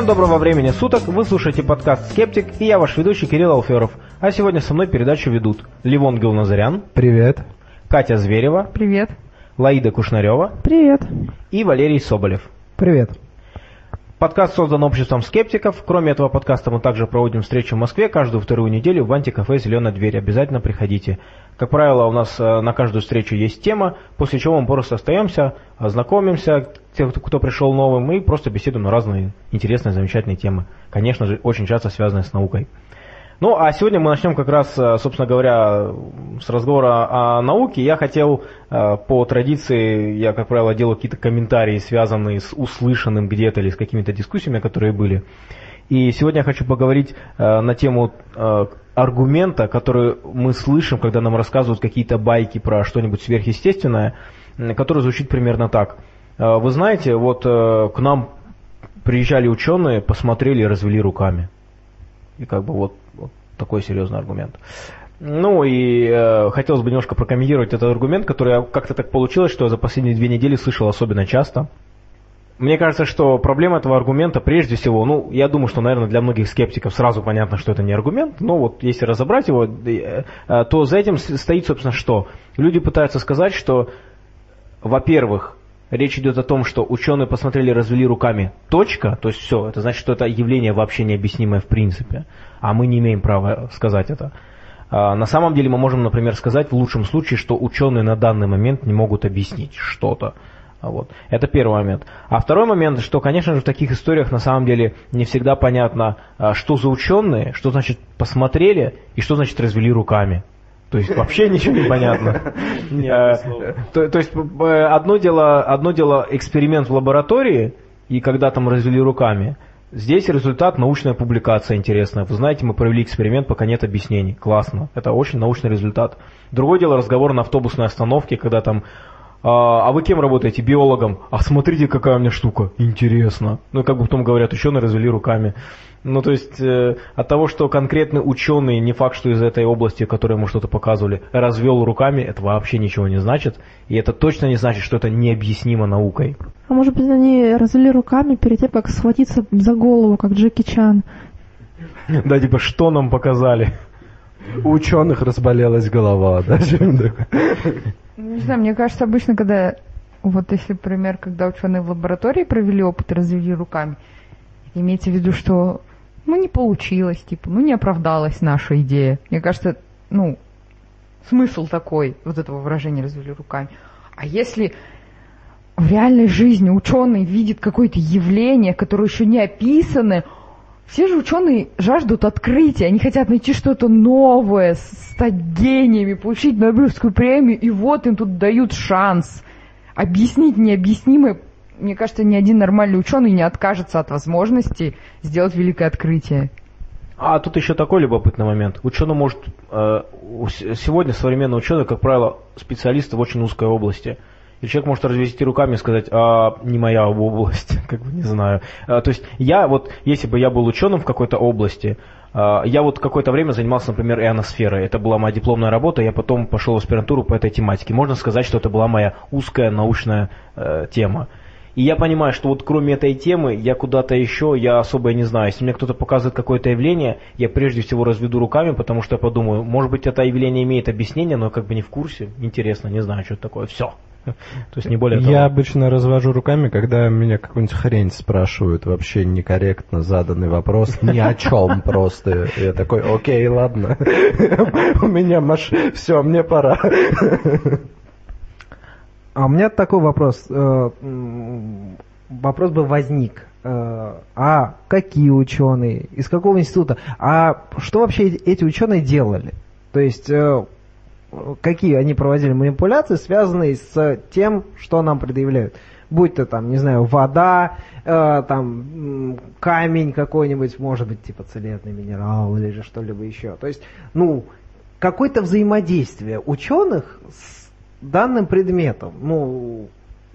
Всем доброго времени суток, вы слушаете подкаст «Скептик» и я ваш ведущий Кирилл Алферов. А сегодня со мной передачу ведут Ливон Гилназарян, Привет. Катя Зверева, Привет. Лаида Кушнарева Привет. и Валерий Соболев. Привет. Подкаст создан обществом скептиков. Кроме этого подкаста мы также проводим встречи в Москве каждую вторую неделю в антикафе «Зеленая дверь». Обязательно приходите. Как правило, у нас э, на каждую встречу есть тема, после чего мы просто остаемся, знакомимся, те, кто пришел новым, и просто беседуем на разные интересные, замечательные темы. Конечно же, очень часто связанные с наукой. Ну, а сегодня мы начнем как раз, э, собственно говоря, с разговора о науке. Я хотел, э, по традиции, я, как правило, делаю какие-то комментарии, связанные с услышанным где-то или с какими-то дискуссиями, которые были. И сегодня я хочу поговорить на тему аргумента, который мы слышим, когда нам рассказывают какие-то байки про что-нибудь сверхъестественное, который звучит примерно так. Вы знаете, вот к нам приезжали ученые, посмотрели и развели руками. И как бы вот, вот такой серьезный аргумент. Ну и э, хотелось бы немножко прокомментировать этот аргумент, который как-то так получилось, что я за последние две недели слышал особенно часто. Мне кажется, что проблема этого аргумента прежде всего, ну, я думаю, что, наверное, для многих скептиков сразу понятно, что это не аргумент, но вот если разобрать его, э, э, то за этим стоит, собственно, что? Люди пытаются сказать, что, во-первых, речь идет о том, что ученые посмотрели, развели руками, точка, то есть все, это значит, что это явление вообще необъяснимое в принципе, а мы не имеем права сказать это. А, на самом деле мы можем, например, сказать в лучшем случае, что ученые на данный момент не могут объяснить что-то. Вот. Это первый момент. А второй момент, что, конечно же, в таких историях на самом деле не всегда понятно, а, что за ученые, что значит посмотрели и что значит развели руками. То есть вообще ничего не понятно. Э, то есть э, одно дело, одно дело эксперимент в лаборатории, и когда там развели руками, Здесь результат научная публикация интересная. Вы знаете, мы провели эксперимент, пока нет объяснений. Классно. Это очень научный результат. Другое дело разговор на автобусной остановке, когда там а, а вы кем работаете? Биологом. А смотрите, какая у меня штука. Интересно. Ну, как бы потом говорят, ученые развели руками. Ну, то есть, э, от того, что конкретный ученый, не факт, что из этой области, которой ему что-то показывали, развел руками, это вообще ничего не значит. И это точно не значит, что это необъяснимо наукой. А может быть, они развели руками перед тем, как схватиться за голову, как Джеки Чан? Да, типа, что нам показали? У ученых разболелась голова, да? Не знаю, мне кажется, обычно, когда, вот если, например, когда ученые в лаборатории провели опыт и развели руками, имеется в виду, что ну, не получилось, типа, ну, не оправдалась наша идея. Мне кажется, ну, смысл такой вот этого выражения развели руками. А если в реальной жизни ученый видит какое-то явление, которое еще не описано, все же ученые жаждут открытия, они хотят найти что-то новое, стать гениями, получить Нобелевскую премию, и вот им тут дают шанс объяснить необъяснимое мне кажется, ни один нормальный ученый не откажется от возможности сделать великое открытие. А тут еще такой любопытный момент. Ученый может... Э, сегодня современный ученый, как правило, специалисты в очень узкой области. И человек может развести руками и сказать, а не моя область, как бы не знаю. А, то есть я вот, если бы я был ученым в какой-то области, а, я вот какое-то время занимался, например, ионосферой. Это была моя дипломная работа, я потом пошел в аспирантуру по этой тематике. Можно сказать, что это была моя узкая научная э, тема. И я понимаю, что вот кроме этой темы, я куда-то еще, я особо не знаю. Если мне кто-то показывает какое-то явление, я прежде всего разведу руками, потому что я подумаю, может быть, это явление имеет объяснение, но я как бы не в курсе. Интересно, не знаю, что это такое. Все. То есть не более того. Я обычно развожу руками, когда меня какую-нибудь хрень спрашивают, вообще некорректно заданный вопрос, ни о чем просто. Я такой, окей, ладно, у меня маш... все, мне пора. А у меня такой вопрос. Э, вопрос бы возник. Э, а какие ученые? Из какого института? А что вообще эти ученые делали? То есть э, какие они проводили манипуляции, связанные с тем, что нам предъявляют? Будь то там, не знаю, вода, там камень какой-нибудь, может быть, типа целебный минерал или же что-либо еще. То есть, ну, какое-то взаимодействие ученых с данным предметом. Ну,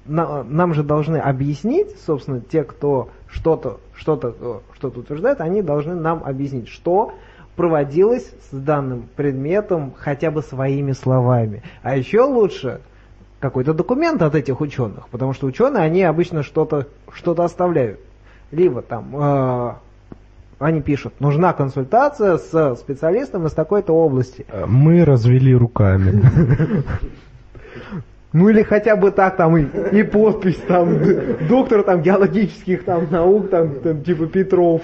на, нам же должны объяснить, собственно, те, кто что-то что-то что-то утверждает, они должны нам объяснить, что проводилось с данным предметом хотя бы своими словами. А еще лучше какой-то документ от этих ученых, потому что ученые, они обычно что-то что оставляют. либо там э, они пишут, нужна консультация с специалистом из такой-то области. Мы развели руками. Ну или хотя бы так там и, и подпись там д- доктор там геологических там наук там, там типа Петров.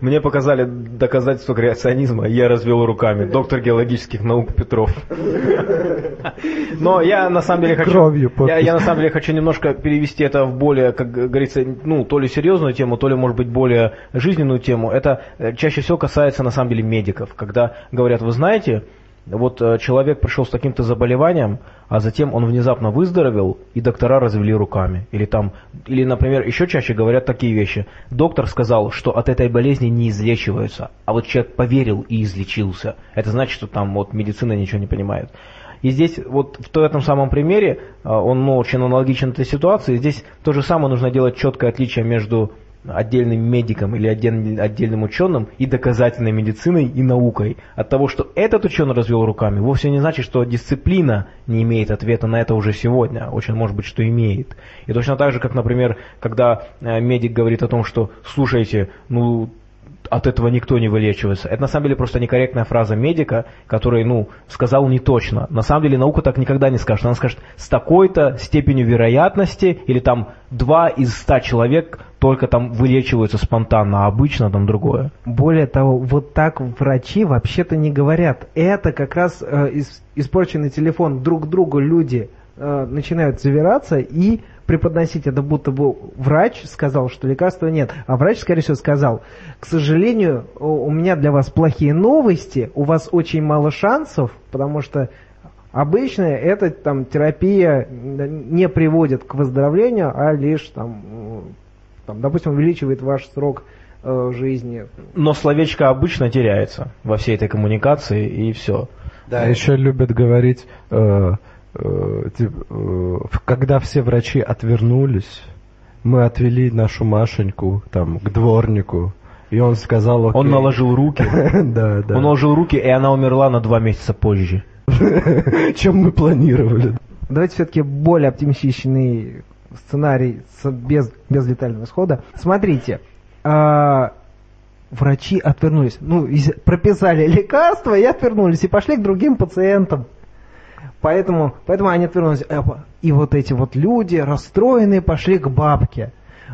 Мне показали доказательство креационизма, я развел руками. Доктор геологических наук Петров. Но я на самом деле хочу... Я, я на самом деле хочу немножко перевести это в более, как говорится, ну, то ли серьезную тему, то ли, может быть, более жизненную тему. Это э, чаще всего касается, на самом деле, медиков. Когда говорят, вы знаете, вот э, человек пришел с таким-то заболеванием, а затем он внезапно выздоровел, и доктора развели руками. Или там, или, например, еще чаще говорят такие вещи. Доктор сказал, что от этой болезни не излечиваются, а вот человек поверил и излечился. Это значит, что там вот медицина ничего не понимает. И здесь вот в этом самом примере, а, он ну, очень аналогичен этой ситуации, здесь то же самое нужно делать четкое отличие между отдельным медиком или отдельным, ученым и доказательной медициной и наукой. От того, что этот ученый развел руками, вовсе не значит, что дисциплина не имеет ответа на это уже сегодня. Очень может быть, что имеет. И точно так же, как, например, когда э, медик говорит о том, что слушайте, ну от этого никто не вылечивается. Это на самом деле просто некорректная фраза медика, который, ну, сказал не точно. На самом деле наука так никогда не скажет. Она скажет с такой-то степенью вероятности, или там два из ста человек только там вылечиваются спонтанно, а обычно там другое. Более того, вот так врачи вообще-то не говорят. Это как раз э, ис- испорченный телефон друг другу люди э, начинают завираться и преподносить это, будто бы врач сказал, что лекарства нет. А врач, скорее всего, сказал, к сожалению, у меня для вас плохие новости, у вас очень мало шансов, потому что обычно эта там, терапия не приводит к выздоровлению, а лишь, там, там, допустим, увеличивает ваш срок э, жизни. Но словечко обычно теряется во всей этой коммуникации, и все. Да, еще любят говорить, э, когда все врачи отвернулись, мы отвели нашу Машеньку там к дворнику, и он сказал, окей. Он наложил руки, Да, да. он наложил руки, и она умерла на два месяца позже. Чем мы планировали. Давайте все-таки более оптимистичный сценарий без, без летального исхода. Смотрите, а, врачи отвернулись. Ну, прописали лекарства и отвернулись, и пошли к другим пациентам. Поэтому, поэтому они отвернулись. Э, И вот эти вот люди, расстроенные, пошли к бабке.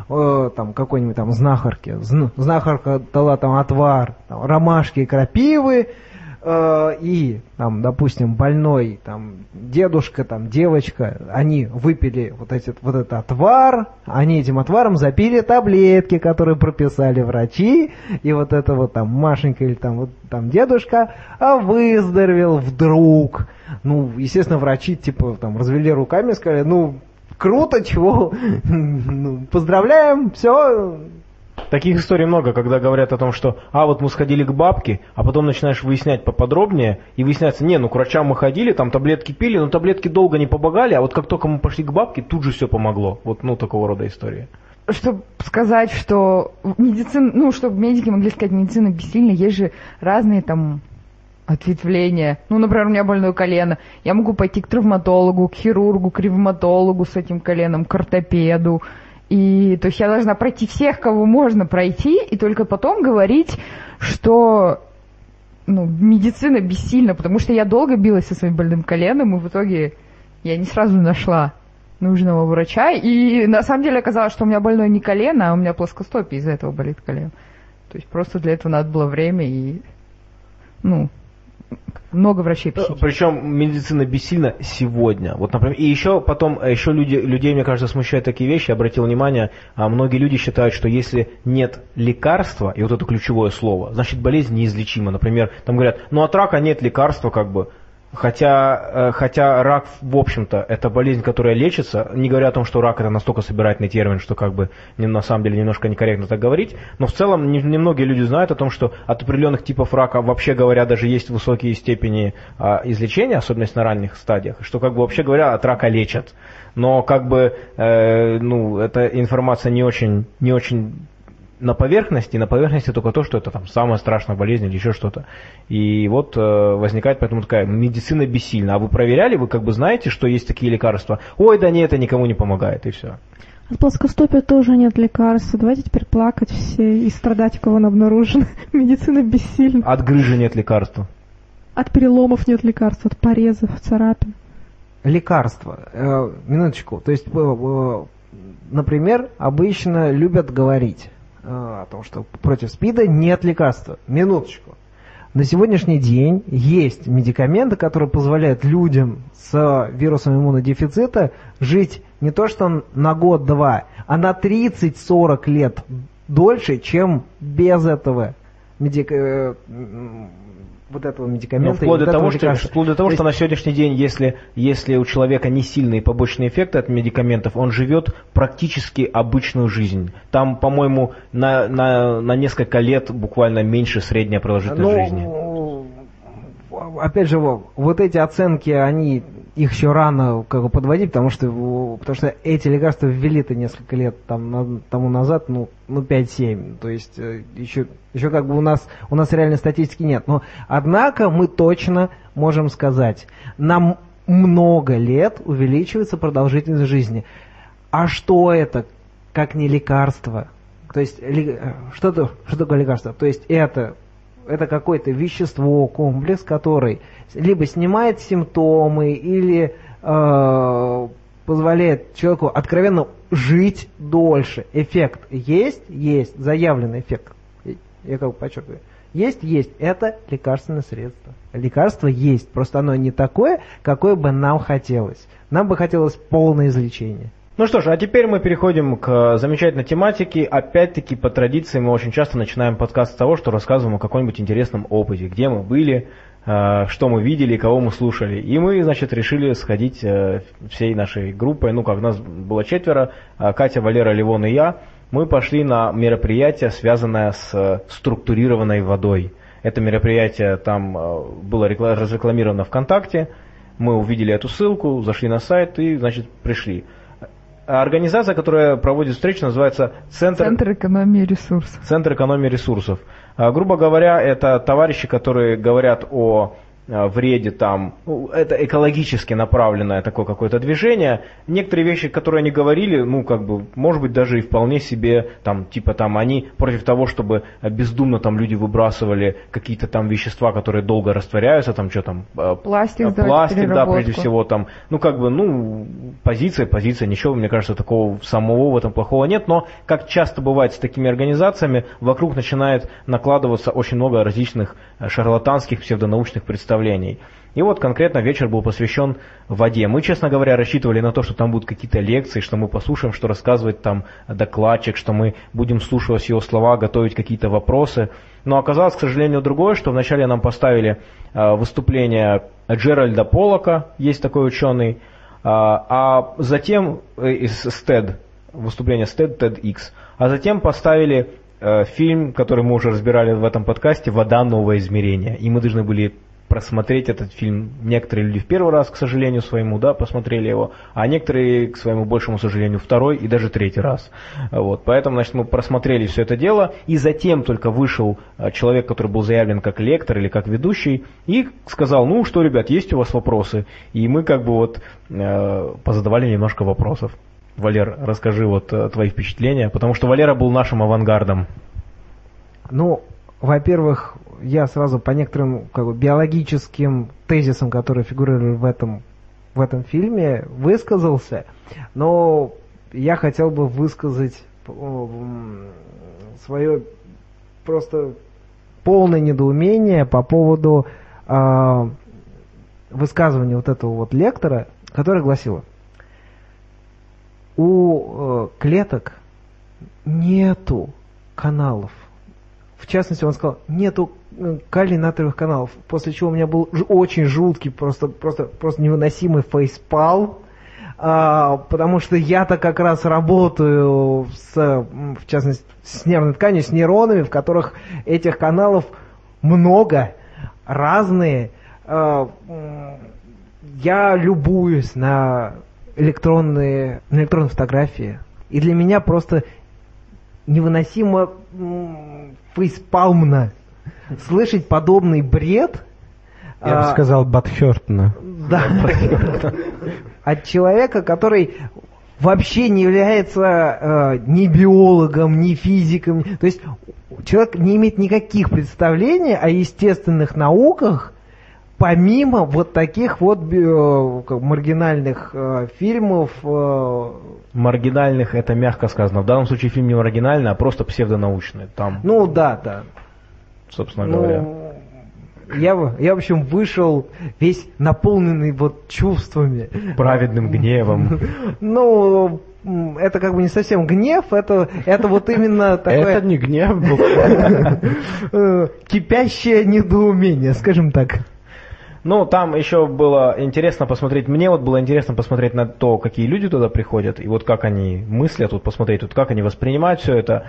Э, там какой-нибудь там знахарке. Зн- Знахарка дала там отвар, там, ромашки и крапивы. Э, и там, допустим, больной там дедушка, там девочка, они выпили вот этот вот этот отвар, они этим отваром запили таблетки, которые прописали врачи, и вот это вот там Машенька или там вот там дедушка, а выздоровел вдруг. Ну, естественно, врачи типа там развели руками и сказали, ну круто, чего, ну, поздравляем, все, Таких историй много, когда говорят о том, что «а, вот мы сходили к бабке», а потом начинаешь выяснять поподробнее, и выясняется, не, ну к врачам мы ходили, там таблетки пили, но таблетки долго не помогали, а вот как только мы пошли к бабке, тут же все помогло. Вот, ну, такого рода истории. чтобы сказать, что медицина, ну, чтобы медики могли сказать, медицина бессильна, есть же разные там ответвления. Ну, например, у меня больное колено. Я могу пойти к травматологу, к хирургу, к ревматологу с этим коленом, к ортопеду. И, то есть я должна пройти всех, кого можно пройти, и только потом говорить, что ну, медицина бессильна, потому что я долго билась со своим больным коленом, и в итоге я не сразу нашла нужного врача. И на самом деле оказалось, что у меня больное не колено, а у меня плоскостопие, из-за этого болит колено. То есть просто для этого надо было время и, ну, много врачей посетить. Причем медицина бессильна сегодня. Вот, например, и еще потом, э, еще люди, людей, мне кажется, смущают такие вещи. Обратил внимание, а многие люди считают, что если нет лекарства, и вот это ключевое слово, значит болезнь неизлечима. Например, там говорят, ну от рака нет лекарства, как бы. Хотя, э, хотя рак, в общем-то, это болезнь, которая лечится, не говоря о том, что рак это настолько собирательный термин, что как бы на самом деле немножко некорректно так говорить, но в целом не- немногие люди знают о том, что от определенных типов рака, вообще говоря, даже есть высокие степени а, излечения, особенно на ранних стадиях, что как бы вообще говоря, от рака лечат. Но как бы, э, ну, эта информация не очень, не очень на поверхности, на поверхности только то, что это там самая страшная болезнь или еще что-то. И вот э, возникает поэтому такая медицина бессильна. А вы проверяли, вы как бы знаете, что есть такие лекарства? Ой, да нет, это никому не помогает, и все. От плоскостопия тоже нет лекарства. Давайте теперь плакать все и страдать, у кого он обнаружен. Медицина бессильна. От грыжи нет лекарства. От переломов нет лекарств, от порезов, царапин. Лекарства. Э, минуточку. То есть, э, э, например, обычно любят говорить о том, что против СПИДа нет лекарства. Минуточку. На сегодняшний день есть медикаменты, которые позволяют людям с вирусом иммунодефицита жить не то что на год-два, а на 30-40 лет дольше, чем без этого медик... вот этого Ну, медикамента. и вплоть, вот до того, этого что, вплоть до того, То что на сегодняшний день, если, если у человека не сильные побочные эффекты от медикаментов, он живет практически обычную жизнь. Там, по-моему, на, на, на несколько лет буквально меньше средняя продолжительность жизни. Ну, опять же, во- вот эти оценки, они их еще рано как бы подводить, потому что, потому что эти лекарства ввели-то несколько лет там, на- тому назад, ну, ну 5-7. То есть э, еще, еще как бы у нас, у нас реальной статистики нет. Но, однако, мы точно можем сказать, нам много лет увеличивается продолжительность жизни. А что это, как не лекарство? То есть, э, что, то, что такое лекарство? То есть, это, это какое-то вещество, комплекс, который либо снимает симптомы, или э, позволяет человеку откровенно жить дольше. Эффект есть? Есть. Заявленный эффект. Я как бы подчеркиваю. Есть, есть. Это лекарственное средство. Лекарство есть. Просто оно не такое, какое бы нам хотелось. Нам бы хотелось полное излечение. Ну что ж, а теперь мы переходим к замечательной тематике. Опять-таки, по традиции, мы очень часто начинаем подкаст с того, что рассказываем о каком-нибудь интересном опыте, где мы были, э, что мы видели, кого мы слушали. И мы, значит, решили сходить э, всей нашей группой, ну как, нас было четверо, э, Катя, Валера, Ливон и я, мы пошли на мероприятие, связанное с э, структурированной водой. Это мероприятие там э, было рекла- разрекламировано ВКонтакте, мы увидели эту ссылку, зашли на сайт и, значит, пришли. А Организация, которая проводит встречу, называется Центр, Центр экономии ресурсов. Центр экономии ресурсов. А, грубо говоря, это товарищи, которые говорят о а, вреде там, ну, это экологически направленное такое какое-то движение. Некоторые вещи, которые они говорили, ну, как бы, может быть, даже и вполне себе, там, типа, там, они против того, чтобы бездумно там люди выбрасывали какие-то там вещества, которые долго растворяются, там, что там, а, Пластик в Пластик, да, прежде всего, там, ну, как бы, ну, позиция, позиция, ничего, мне кажется, такого самого в этом плохого нет, но, как часто бывает с такими организациями, вокруг начинает накладываться очень много различных э, шарлатанских псевдонаучных представлений. И вот конкретно вечер был посвящен воде. Мы, честно говоря, рассчитывали на то, что там будут какие-то лекции, что мы послушаем, что рассказывает там докладчик, что мы будем слушать его слова, готовить какие-то вопросы. Но оказалось, к сожалению, другое, что вначале нам поставили э, выступление Джеральда Полока, есть такой ученый, а, а затем э, из STED, выступление STED, TEDx, а затем поставили э, фильм, который мы уже разбирали в этом подкасте, «Вода. Новое измерение». И мы должны были просмотреть этот фильм. Некоторые люди в первый раз, к сожалению, своему, да, посмотрели его, а некоторые, к своему большему сожалению, второй и даже третий раз. Вот, поэтому, значит, мы просмотрели все это дело, и затем только вышел э, человек, который был заявлен как лектор или как ведущий, и сказал, ну что, ребят, есть у вас вопросы? И мы как бы вот э, позадавали немножко вопросов. Валер, расскажи вот э, твои впечатления, потому что Валера был нашим авангардом. Ну, во-первых, я сразу по некоторым как бы, биологическим тезисам, которые фигурировали в этом, в этом фильме, высказался, но я хотел бы высказать свое просто полное недоумение по поводу э, высказывания вот этого вот лектора, который гласило, у э, клеток нету каналов. В частности, он сказал, нету э, калий-натриевых каналов, после чего у меня был очень жуткий, просто, просто, просто невыносимый фейспал, а, потому что я-то как раз работаю с, в частности, с нервной тканью, с нейронами, в которых этих каналов много, разные. А, я любуюсь на электронные, на электронные фотографии, и для меня просто невыносимо фейспалмно слышать подобный бред. Я бы а, сказал, Батхёртна. да. От человека, который вообще не является э, ни биологом, ни физиком. То есть человек не имеет никаких представлений о естественных науках, помимо вот таких вот э, маргинальных э, фильмов. э, Маргинальных это мягко сказано. В данном случае фильм не маргинальный, а просто псевдонаучный. Там, ну да, да. собственно говоря. Ну, я, в- я, в общем, вышел весь наполненный вот чувствами. Праведным гневом. Ну, это как бы не совсем гнев, это, это вот именно Это такое не гнев был. э, кипящее недоумение, скажем так. Ну, там еще было интересно посмотреть, мне вот было интересно посмотреть на то, какие люди туда приходят, и вот как они мыслят, вот посмотреть, вот как они воспринимают все это.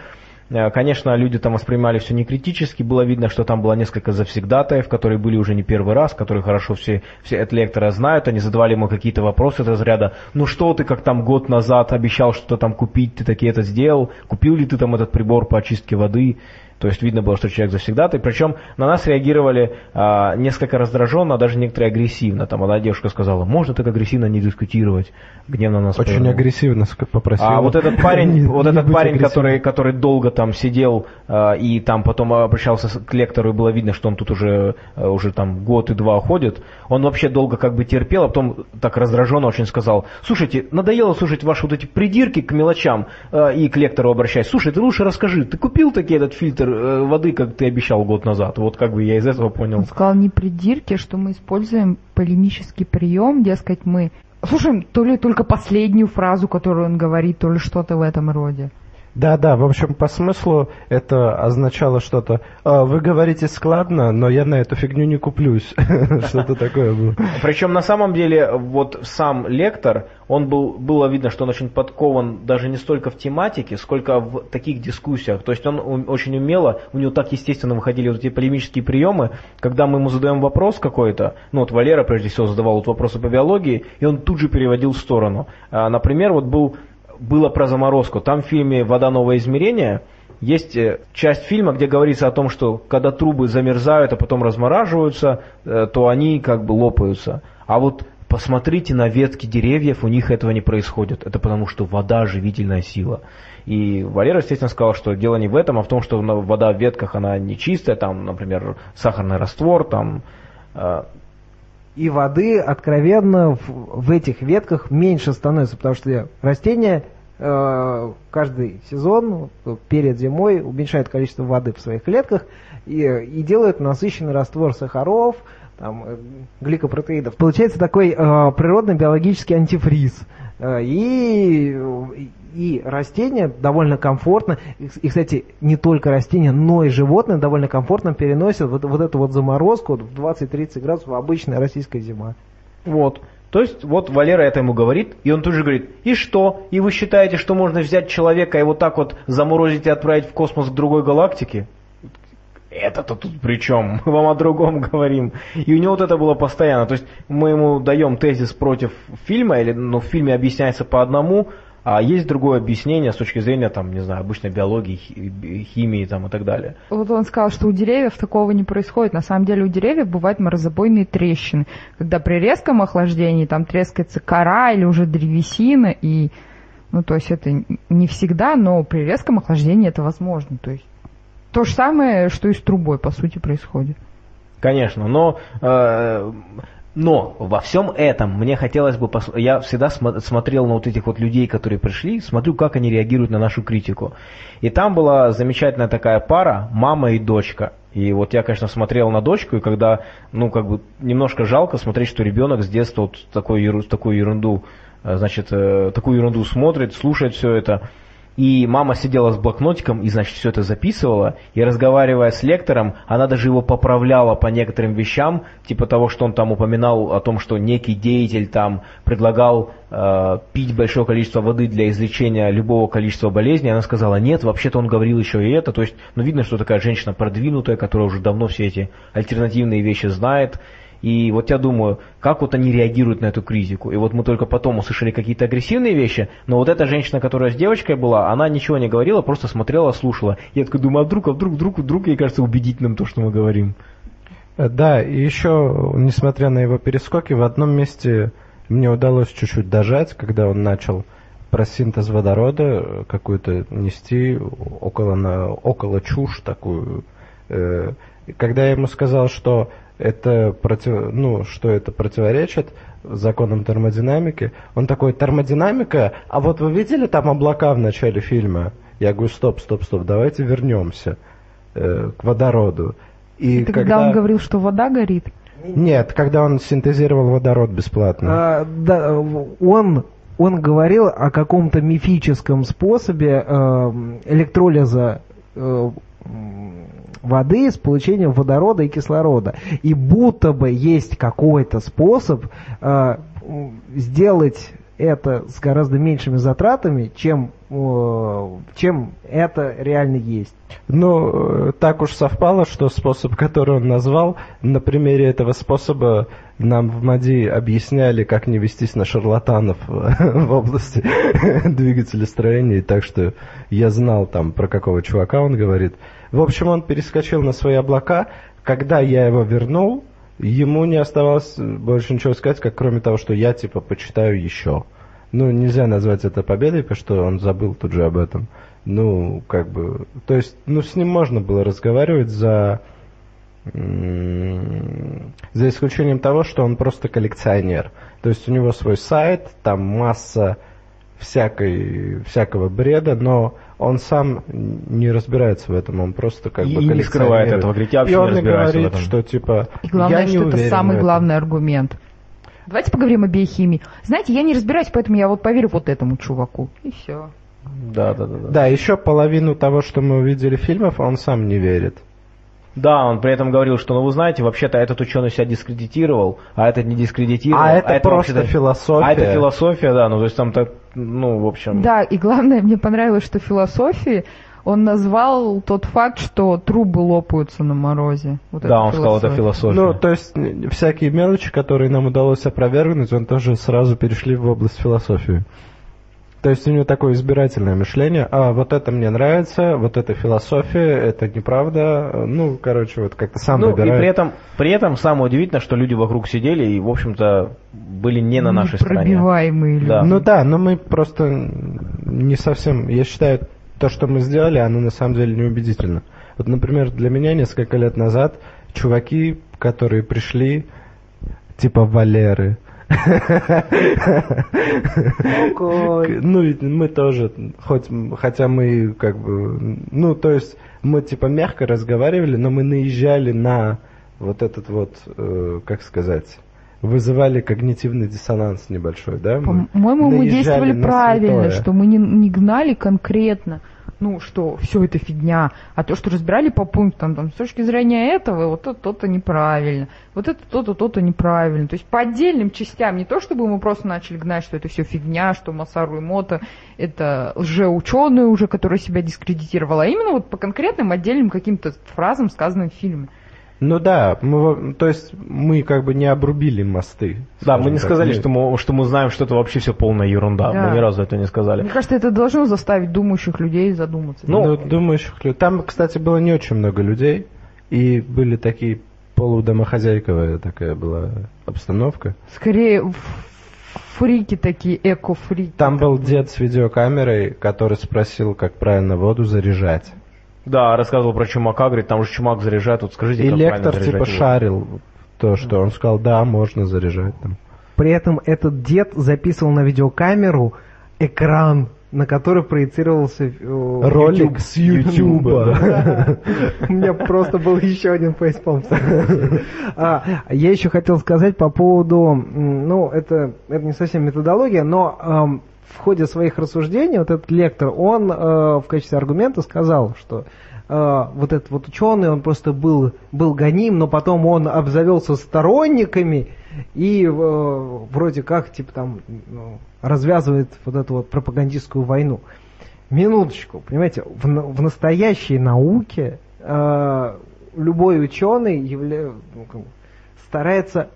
Э, Конечно, люди там воспринимали все не критически, было видно, что там было несколько завсегдатаев, которые были уже не первый раз, которые хорошо все, все от лектора знают, они задавали ему какие-то вопросы из разряда, ну что ты, как там год назад обещал что-то там купить, ты таки это сделал, купил ли ты там этот прибор по очистке воды, то есть видно было, что человек завсегдатый. Причем на нас реагировали а, несколько раздраженно, а даже некоторые агрессивно. Там одна девушка сказала, можно так агрессивно не дискутировать. Гневно нас Очень повернула. агрессивно попросил. А вот этот парень, Не- вот не этот парень, который, который долго там сидел а, и там потом обращался к лектору, и было видно, что он тут уже, а, уже там год и два ходит, он вообще долго как бы терпел, а потом так раздраженно очень сказал, слушайте, надоело слушать ваши вот эти придирки к мелочам а, и к лектору обращаясь, слушай, ты лучше расскажи, ты купил таки этот фильтр э, воды, как ты обещал год назад? Вот как бы я из этого понял. Он сказал не придирки, что мы используем полемический прием, дескать, мы слушаем то ли только последнюю фразу, которую он говорит, то ли что-то в этом роде. Да, да, в общем, по смыслу это означало что-то. «А, Вы говорите складно, но я на эту фигню не куплюсь. Что-то такое было. Причем на самом деле вот сам лектор, он был, было видно, что он очень подкован даже не столько в тематике, сколько в таких дискуссиях. То есть он очень умело, у него так естественно выходили вот эти полемические приемы, когда мы ему задаем вопрос какой-то, ну вот Валера прежде всего задавал вот вопросы по биологии, и он тут же переводил в сторону. А, например, вот был, было про заморозку. Там в фильме «Вода. Новое измерение» есть э, часть фильма, где говорится о том, что когда трубы замерзают, а потом размораживаются, э, то они как бы лопаются. А вот посмотрите на ветки деревьев, у них этого не происходит. Это потому, что вода – живительная сила. И Валера, естественно, сказал, что дело не в этом, а в том, что вода в ветках, она не чистая, там, например, сахарный раствор, там, э, И воды откровенно в, в этих ветках меньше становится, потому что растения э, каждый сезон э, перед зимой уменьшают количество воды в своих клетках и, и делают насыщенный раствор сахаров, там, э, гликопротеидов. Получается такой э, природно-биологический антифриз. Э, И, и растения довольно комфортно, и, кстати, не только растения, но и животные довольно комфортно переносят вот, вот эту вот заморозку в 20-30 градусов, обычная российская зима. Вот. То есть вот Валера это ему говорит, и он тут же говорит, и что? И вы считаете, что можно взять человека и вот так вот заморозить и отправить в космос к другой галактике? Это-то тут при чем? Мы вам о другом говорим. И у него вот это было постоянно. То есть мы ему даем тезис против фильма, или ну, в фильме объясняется по одному, а есть другое объяснение с точки зрения, там, не знаю, обычной биологии, хи- химии там, и так далее. Вот он сказал, что у деревьев такого не происходит. На самом деле у деревьев бывают морозобойные трещины, когда при резком охлаждении там трескается кора или уже древесина, и, ну, то есть это не всегда, но при резком охлаждении это возможно. То есть то же самое, что и с трубой, по сути, происходит. Конечно, но, э, но во всем этом мне хотелось бы... пос- Я всегда смо- смотрел на вот этих вот людей, которые пришли, смотрю, как они реагируют на нашу критику. И там была замечательная такая пара, мама и дочка. И вот я, конечно, смотрел на дочку, и когда, ну, как бы немножко жалко смотреть, что ребенок с детства вот еру- такую ерунду, э, значит, э, такую ерунду смотрит, слушает все это. И мама сидела с блокнотиком и, значит, все это записывала. И разговаривая с лектором, она даже его поправляла по некоторым вещам, типа того, что он там упоминал о том, что некий деятель там предлагал э, пить большое количество воды для излечения любого количества болезней. Она сказала, нет, вообще-то он говорил еще и это. То есть, ну, видно, что такая женщина продвинутая, которая уже давно все эти альтернативные вещи знает. И вот я думаю, как вот они реагируют на эту критику. И вот мы только потом услышали какие-то агрессивные вещи, но вот эта женщина, которая с девочкой была, она ничего не говорила, просто смотрела, слушала. Я такой думаю, а вдруг, а вдруг, вдруг, вдруг, ей кажется убедительным то, что мы говорим. Э, Да, и еще, несмотря на его перескоки, в одном месте мне удалось чуть-чуть дожать, когда он начал про синтез водорода э, какую-то нести около, на, около чушь такую. Э, Когда я ему сказал, что это, против, ну, что это противоречит законам термодинамики, он такой, термодинамика, а вот вы видели там облака в начале фильма? Я говорю, стоп, стоп, стоп, давайте вернемся э, к водороду. И Это когда он говорил, что вода горит? Нет, когда он синтезировал водород бесплатно. А, да, он, он говорил о каком-то мифическом способе э, электролиза э, воды с получением водорода и кислорода. И будто бы есть какой-то способ э, сделать это с гораздо меньшими затратами, чем, э, чем это реально есть. Ну, э, так уж совпало, что способ, который он назвал, на примере этого способа нам в МАДИ объясняли, как не вестись на шарлатанов в области двигателестроения, так что я знал там, про какого чувака он говорит. В общем, он перескочил на свои облака. Когда я его вернул, ему не оставалось больше ничего сказать, как кроме того, что я типа почитаю еще. Ну, нельзя назвать это победой, потому что он забыл тут же об этом. Ну, как бы, то есть, ну, с ним можно было разговаривать за, за исключением того, что он просто коллекционер. То есть у него свой сайт, там масса всякой, всякого бреда, но он сам не разбирается в этом, он просто как И бы не скрывает этого, говорит, я вообще И не он и разбираюсь в говорит, этом. что типа, И главное, я не что это уверен в самый этом. главный аргумент. Давайте поговорим о биохимии. Знаете, я не разбираюсь, поэтому я вот поверю вот этому чуваку. И все. Да, да, да, да. Да, еще половину того, что мы увидели фильмов, он сам не верит. Да, он при этом говорил, что, ну вы знаете, вообще-то этот ученый себя дискредитировал, а этот не дискредитировал. А это просто вообще-то- философия. А это философия, да, ну то есть там так, ну, в общем... Да, и главное, мне понравилось, что в философии он назвал тот факт, что трубы лопаются на морозе. Вот Да, он сказал, это философия. Ну, то есть н- всякие мелочи, которые нам удалось опровергнуть, он тоже сразу перешли в область философии. То есть у него такое избирательное мышление, а вот это мне нравится, вот это философия, это неправда, ну, короче, вот как-то сам Ну, и выбирает. при этом, при этом самое удивительное, что люди вокруг сидели и, в общем-то, были не на нашей стороне. Непробиваемые люди. Да. Ну да, но мы просто не совсем, я считаю, то, что мы сделали, оно на самом деле неубедительно. Вот, например, для меня несколько лет назад чуваки, которые пришли, типа Валеры, ну, ведь мы тоже, хоть, хотя мы как бы, ну, то есть мы типа мягко разговаривали, но мы наезжали на вот этот вот, э, как сказать, вызывали когнитивный диссонанс небольшой, да? По-моему, мы действовали правильно, святое. что мы не, не гнали конкретно, ну, что все это фигня, а то, что разбирали по пунктам, там, с точки зрения этого, вот это то-то неправильно, вот это то-то, то-то неправильно. То есть по отдельным частям, не то, чтобы мы просто начали гнать, что это все фигня, что Масару и Мото это лжеученые уже, которые себя дискредитировала, а именно вот по конкретным отдельным каким-то фразам, сказанным в фильме. Ну да, мы, во- то есть мы как бы не обрубили мосты. Да, мы не так. сказали, Мы- что мы, что мы знаем, что это вообще все полная ерунда. Да. Мы ни разу это не сказали. Мне кажется, это должно заставить думающих людей задуматься. Ну, Ну, думающих людей. Там, кстати, было не очень много людей, и были такие полудомохозяйковая такая была обстановка. Скорее фрики такие, эко-фрики. Там был дед с видеокамерой, который спросил, как правильно воду заряжать. Да, рассказывал про чумака, говорит, там же чумак заряжает, вот скажите, И как лектор типа воду. шарил то, что он сказал, да, можно заряжать там. При этом этот дед записывал на видеокамеру экран, на который проецировался э, Ролик YouTube. с Ютуба. У меня просто был еще один фейспалм. А, Я еще хотел сказать по поводу, ну, это, не совсем методология, но в ходе своих рассуждений вот этот лектор, он э, в качестве аргумента сказал, что э, вот этот вот ученый, он просто был, был гоним, но потом он обзавелся сторонниками и э, вроде как, типа там, ну, развязывает вот эту вот пропагандистскую войну. Минуточку, понимаете, в, в настоящей науке э, любой ученый явля- ну, старается,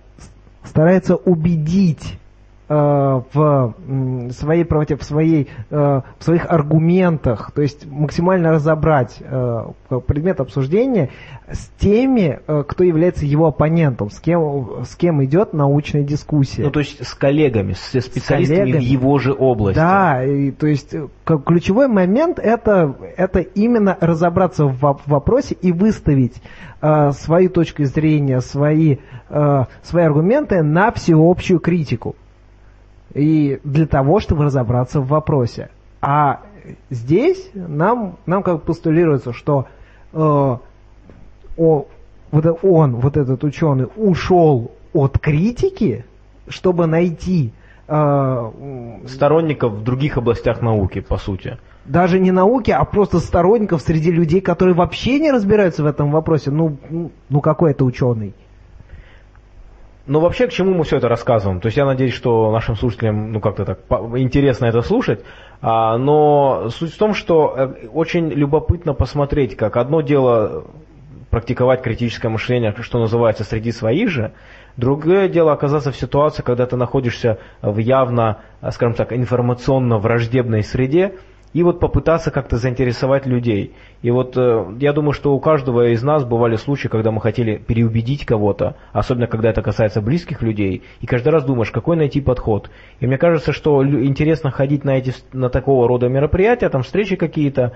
старается убедить в м, своей правоте, в, своей, э, в своих аргументах, то есть максимально разобрать э, предмет обсуждения с теми, э, кто является его оппонентом, с кем, с кем идет научная дискуссия. Ну, то есть с коллегами, с специалистами коллегами. в его же области. Да, и, то есть э, ключевой момент это, это именно разобраться в, в вопросе и выставить э, свою точку зрения, свои, э, свои аргументы на всеобщую критику. И для того, чтобы разобраться в вопросе. А здесь нам, нам как постулируется, что э, о, вот он, вот этот ученый, ушел от критики, чтобы найти э, Сторонников в других областях науки, по сути. даже не науки, а просто сторонников среди людей, которые вообще не разбираются в этом вопросе. Ну, ну, ну какой это ученый? Но вообще, к чему мы все это рассказываем? То есть я надеюсь, что нашим слушателям ну как-то так интересно это слушать. А, но суть в том, что э, очень любопытно посмотреть, как одно дело практиковать критическое мышление, что называется, среди своих же. Другое дело оказаться в ситуации, когда ты находишься в явно, а, скажем так, информационно враждебной среде, и вот попытаться как-то заинтересовать людей. И вот э, я думаю, что у каждого из нас бывали случаи, когда мы хотели переубедить кого-то, особенно когда это касается близких людей, и каждый раз думаешь, какой найти подход. И мне кажется, что интересно ходить на, эти, на такого рода мероприятия, там встречи какие-то,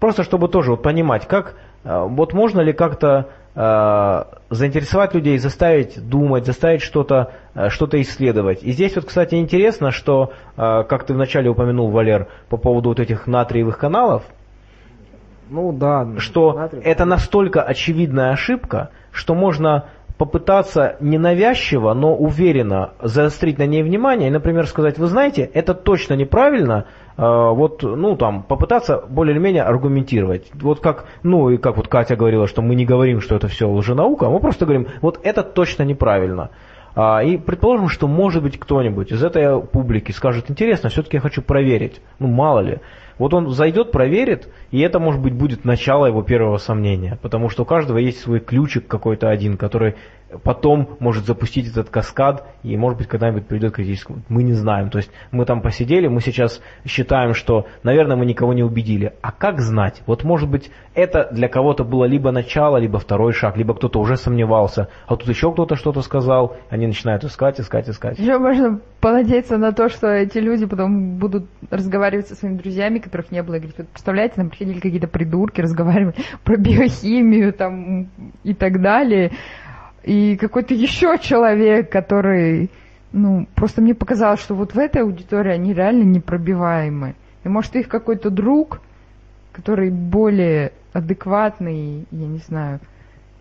просто чтобы тоже вот понимать, как, вот можно ли как-то э, заинтересовать людей, заставить думать, заставить что-то э, что исследовать. И здесь вот, кстати, интересно, что, э, как ты вначале упомянул, Валер, по поводу вот этих натриевых каналов, Ну да. что натриев. это настолько очевидная ошибка, что можно попытаться ненавязчиво, но уверенно заострить на ней внимание и, например, сказать, вы знаете, это точно неправильно, э, вот, ну, там, попытаться более или менее аргументировать. Вот как, ну, и как вот Катя говорила, что мы не говорим, что это все лженаука, а мы просто говорим, вот это точно неправильно. А, И предположим, что может быть кто-нибудь из этой публики скажет, интересно, все-таки я хочу проверить. Ну, мало ли. Вот он зайдет, проверит, и это, может быть, будет начало его первого сомнения. Потому что у каждого есть свой ключик какой-то один, который потом может запустить этот каскад, и, может быть, когда-нибудь придет к критическому. Мы не знаем. То есть мы там посидели, мы сейчас считаем, что, наверное, мы никого не убедили. А как знать? Вот, может быть, это для кого-то было либо начало, либо второй шаг, либо кто-то уже сомневался, а тут еще кто-то что-то сказал, они начинают искать, искать, искать. Еще можно понадеяться на то, что эти люди потом будут разговаривать со своими друзьями, которых не было. И представляете, нам приходили какие-то придурки, разговаривали про биохимию там и так далее. И какой-то еще человек, который, ну, просто мне показалось, что вот в этой аудитории они реально непробиваемы. И может их какой-то друг, который более адекватный, я не знаю,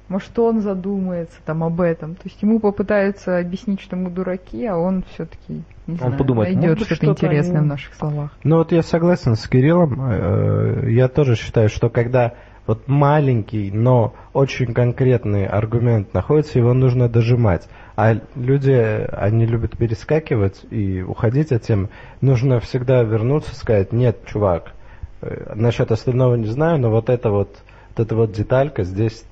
может, он задумается там об этом. То есть ему попытаются объяснить, что мы дураки, а он все-таки не Он знаю, подумает, найдет что-то что-то интересное они- в наших словах. Ну вот я согласен с Кириллом. Э, Я тоже считаю, что когда вот маленький, но очень конкретный аргумент находится, его нужно дожимать. А люди, они любят перескакивать и уходить от темы. Нужно всегда вернуться сказать, нет, чувак, э, насчет остального не знаю, но вот это вот, вот эта вот деталька здесь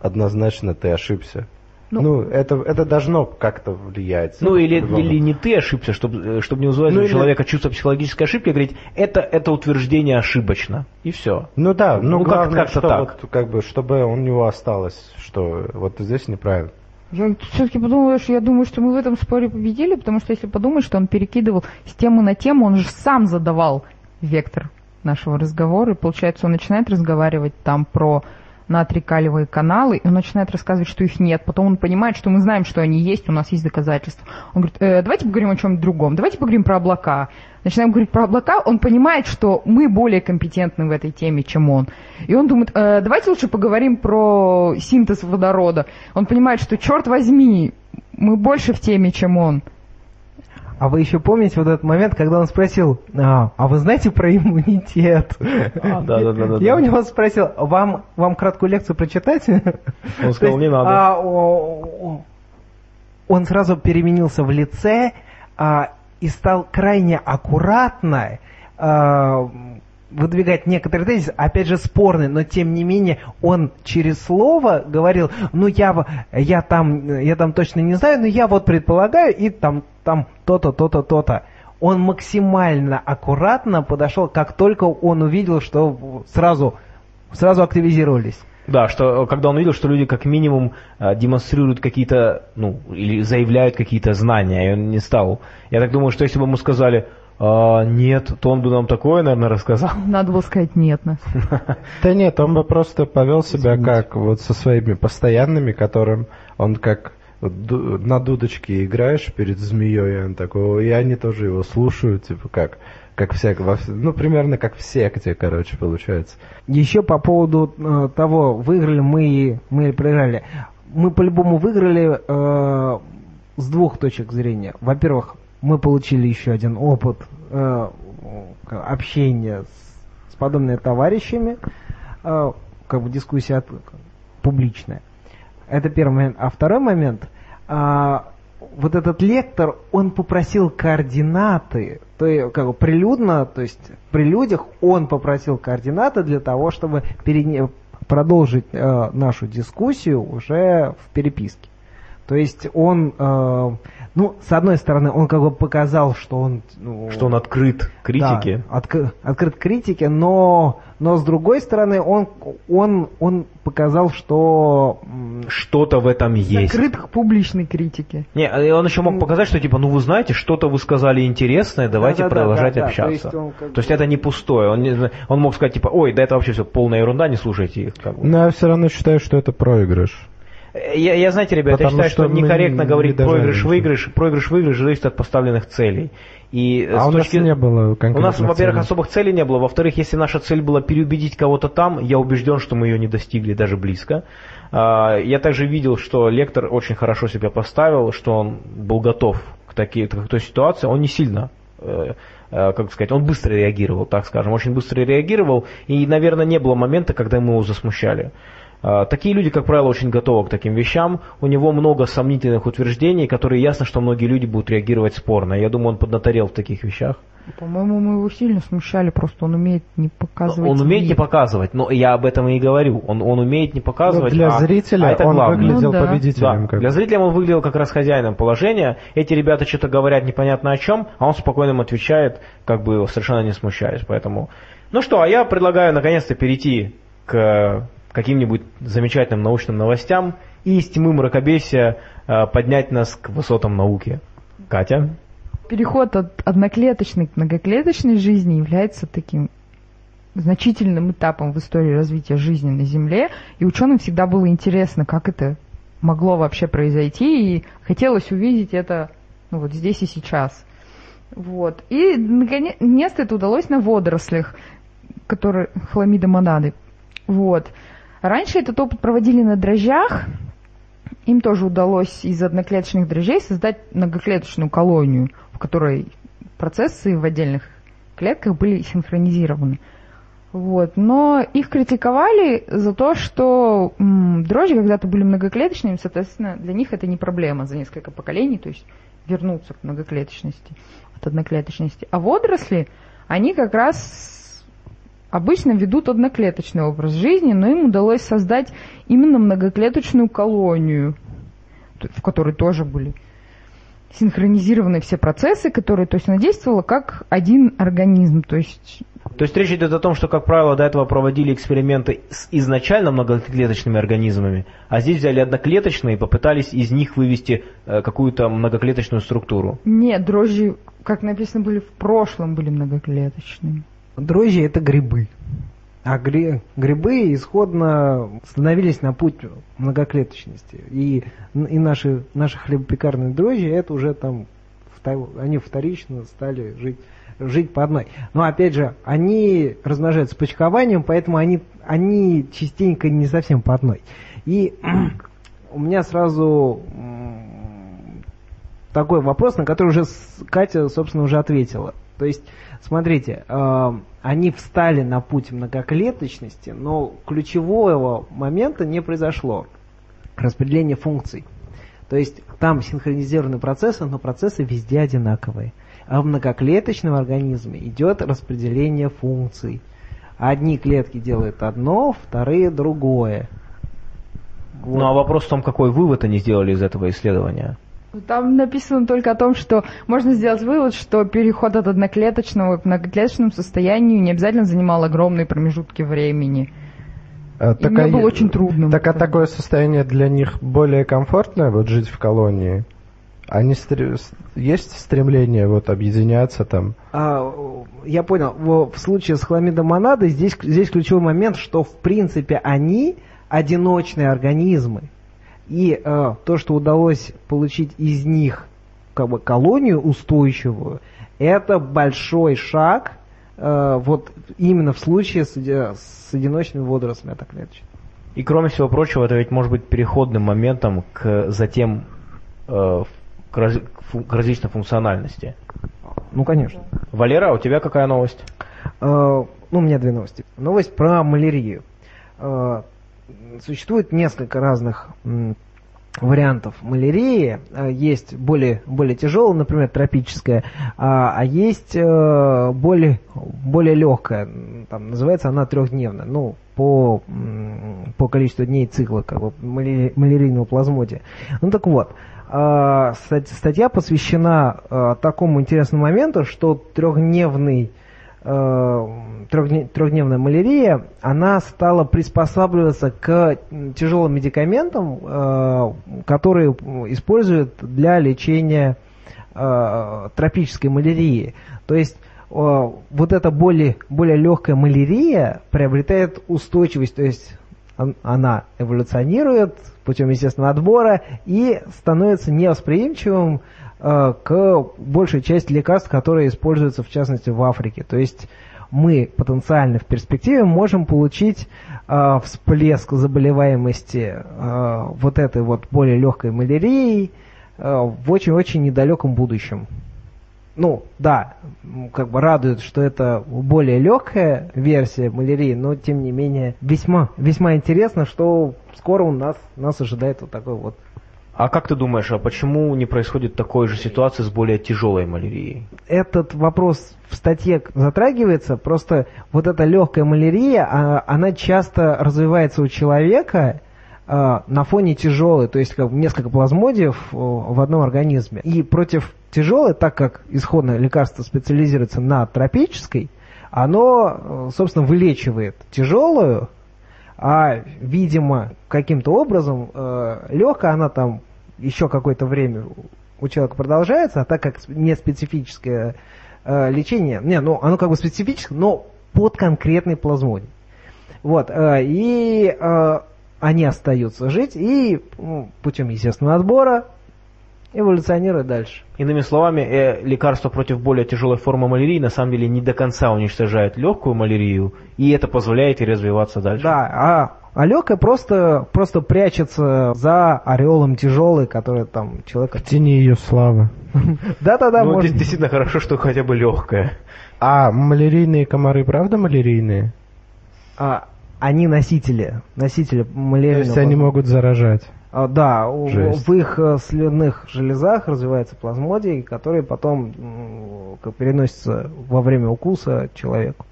однозначно ты ошибся. Ну- Ну, это, это должно как-то влиять. Ну или, или не ты ошибся, чтобы, чтобы не вызывать Ну, у или- человека чувство психологической ошибки, говорить, это, это утверждение ошибочно. И все. Ну да, ну, Ну, как- главное, как-то что так. вот, как бы, чтобы у него осталось, что вот здесь неправильно. Я все-таки подумала, что я думаю, что мы в этом споре победили, потому что если подумать, что он перекидывал с темы на тему, он же сам задавал вектор нашего разговора, и получается, он начинает разговаривать там про натрий-калиевые каналы, и он начинает рассказывать, что их нет. Потом он понимает, что мы знаем, что они есть, у нас есть доказательства. Он говорит, «Э, давайте поговорим о чем-нибудь другом, давайте поговорим про облака. Начинаем говорить про облака, он понимает, что мы более компетентны в этой теме, чем он. И он думает, «Э, давайте лучше поговорим про синтез водорода. Он понимает, что, черт возьми, мы больше в теме, чем он. А вы еще помните вот этот момент, когда он спросил, а, а вы знаете про иммунитет? А, да-да-да-да. Я у него спросил, вам, вам краткую лекцию прочитать? Он сказал, не надо. А, о- он сразу переменился в лице а, и стал крайне аккуратно а, выдвигать некоторые тезисы, опять же спорный, но тем не менее он через слово говорил, ну я, я там, я там точно не знаю, но я вот предполагаю, и там, там то-то, то-то, то-то. Он максимально аккуратно подошел, как только он увидел, что сразу, сразу активизировались. Да, что когда он видел, что люди как минимум э, демонстрируют какие-то, ну, или заявляют какие-то знания, и он не стал. Я так думаю, что если бы ему сказали «А, нет, то он бы нам такое, наверное, рассказал. Надо было сказать нет. Нас. Да нет, он бы просто повел себя как вот со своими постоянными, которым он как на дудочке играешь перед змеей, и он такой, и они тоже его слушают, типа как, как все, ну примерно как в секте, короче, получается. Еще по поводу э, того, выиграли мы, и- мы или проиграли. Мы по-любому выиграли э, с двух точек зрения. Во-первых, мы получили еще один опыт э, общения с, с подобными товарищами, э, как бы дискуссия от- публичная. Это первый момент. А второй момент, а, вот этот лектор, он попросил координаты, то есть как бы прилюдно, то есть при людях он попросил координаты для того, чтобы перене- продолжить э, нашу дискуссию уже в переписке. То есть он, э, ну, с одной стороны, он как бы показал, что он... ну, Что он открыт критике. да, отк- открыт критике, но, но с другой стороны, он, он, он показал, что Что-то в этом есть. Закрыт к публичной критике. Не, и он еще мог показать, что типа, ну вы знаете, что-то вы сказали интересное, давайте Да-да-да, продолжать да-да, общаться. то есть он как То есть это не пустое. Он, он мог сказать, типа, ой, да это вообще все полная ерунда, не слушайте их. как бы. Но я все равно считаю, что это проигрыш. Я, я, знаете, ребята, я Потому считаю, что, что некорректно не говорить дожали проигрыш-выигрыш. Проигрыш-выигрыш зависит от поставленных целей. И А с у нас точки- не было У нас, во-первых, особых целей не было. Во-вторых, если наша цель была переубедить кого-то там, я убежден, что мы ее не достигли даже близко. А, Я также видел, что лектор очень хорошо себя поставил, что он был готов к, таки- к той ситуации. Он не сильно э, э, как сказать, он быстро реагировал, так скажем, очень быстро реагировал, и, наверное, не было момента, когда мы его засмущали. А, Такие люди, как правило, очень готовы к таким вещам. У него много сомнительных утверждений, которые ясно, что многие люди будут реагировать спорно. Я думаю, он поднаторел в таких вещах. По-моему, мы его сильно смущали, просто он умеет не показывать. Он умеет не показывать, но я об этом и говорю. Он, он умеет не показывать. для а- зрителя а это он главное. выглядел Ну да. победителем. Да, как для зрителя он выглядел как раз хозяином положения. Эти ребята что-то говорят непонятно о чем, а он спокойно им отвечает, как бы совершенно не смущаясь. Поэтому, ну что, а я предлагаю наконец-то перейти к каким-нибудь замечательным научным новостям и из тьмы мракобесия э, поднять нас к высотам науки. Катя? Переход от одноклеточной к многоклеточной жизни является таким значительным этапом в истории развития жизни на Земле, и ученым всегда было интересно, как это могло вообще произойти, и хотелось увидеть это ну, вот здесь и сейчас. Вот. И наконец-то это удалось на водорослях, которые хламида монады. Вот. Раньше этот опыт проводили на дрожжах. Им тоже удалось из одноклеточных дрожжей создать многоклеточную колонию, в которой процессы в отдельных клетках были синхронизированы. Вот. Но их критиковали за то, что м, дрожжи когда-то были многоклеточными, соответственно, для них это не проблема за несколько поколений, то есть вернуться к многоклеточности от одноклеточности. А водоросли, они как раз обычно ведут одноклеточный образ жизни, но им удалось создать именно многоклеточную колонию, в которой тоже были синхронизированы все процессы, которые, то есть она действовала как один организм, то есть То есть речь идет о том, что, как правило, до этого проводили эксперименты с изначально многоклеточными организмами, а здесь взяли одноклеточные и попытались из них вывести э, какую-то многоклеточную структуру. нет, дрожжи, как написано, были в прошлом были многоклеточными. Дрожжи это грибы. А гри- грибы исходно становились на путь многоклеточности. И, и наши, наши хлебопекарные дрожжи, это уже там, они вторично стали жить, жить по одной. Но опять же, они размножаются почкованием, поэтому они, они частенько не совсем по одной. И у меня сразу такой вопрос, на который уже Катя, собственно, уже ответила. То есть, смотрите, э, они встали на путь многоклеточности, но ключевого момента не произошло. Распределение функций. То есть там синхронизированы процессы, но процессы везде одинаковые. А в многоклеточном организме идет распределение функций. Одни клетки делают одно, вторые другое. Вот. Ну а вопрос в том, какой вывод они сделали из этого исследования. Там написано только о том, что можно сделать вывод, что переход от одноклеточного к многоклеточному состоянию не обязательно занимал огромные промежутки времени. А, И мне а было очень трудно. Так а такое состояние для них более комфортное, вот жить в колонии? Они стре- с- есть стремление вот объединяться там? А, я понял. Во- В случае с хламидомонадой здесь, здесь ключевой момент, что в принципе они одиночные организмы. И э, то, что удалось получить из них как бы колонию устойчивую, это большой шаг э, вот именно в случае с, оди- с одиночными водорослями одноклеточными. И кроме всего прочего, это ведь может быть переходным моментом к затем э, к, раз- к различной функциональности. Ну, конечно. Валера, а у тебя какая новость? Э, ну, у меня две новости. Новость про малярию. Э, Существует несколько разных вариантов малярии. Э, Есть более, более тяжелая, например, тропическая, а, а есть э, более, более легкая. Там, называется она трехдневная. Ну, по, по количеству дней цикла как бы, маляри- малярийного плазмодия. Ну так вот, э, стать- статья посвящена такому интересному моменту, что трехдневный трехдне- трехдневная малярия, она стала приспосабливаться к тяжелым медикаментам, э, которые используют для лечения э, тропической малярии. То есть э, вот эта более, более легкая малярия приобретает устойчивость, то есть он- она эволюционирует путем естественного отбора и становится невосприимчивым э, к большей части лекарств, которые используются в частности в Африке. То есть мы потенциально в перспективе можем получить э, всплеск заболеваемости э, вот этой вот более легкой малярией э, в очень-очень недалеком будущем. Ну, да, как бы радует, что это более легкая версия малярии, но тем не менее весьма, весьма интересно, что скоро у нас, нас ожидает вот такой вот А как ты думаешь, а почему не происходит такой же ситуации с более тяжелой малярией? этот вопрос в статье затрагивается, просто вот эта легкая малярия, а, она часто развивается у человека а, на фоне тяжелой, то есть несколько плазмодиев в одном организме. И против тяжелой, так как исходное лекарство специализируется на тропической, оно, э, собственно, вылечивает тяжелую, а, видимо, каким-то образом легкая, она там еще какое-то время у человека продолжается, а так как не специфическое э, лечение, не, ну оно как бы специфическое, но под конкретный плазмодий. Вот, э, и э, они остаются жить и м, путем естественного отбора эволюционируют дальше. Иными словами, э, лекарство против более тяжелой формы малярии на самом деле не до конца уничтожает легкую малярию, и это позволяет ей развиваться дальше. Да, а, а легкая просто, просто прячется за ореолом тяжелой, который там человека... В тени ее славы. Да-да-да, ну, действительно хорошо, что хотя бы легкая. А малярийные комары правда малярийные? А, они носители, носители То малярийного есть они могут заражать? А, Да, Жесть. в их э, слюнных железах развивается плазмодий, который потом как переносится во время укуса человеку.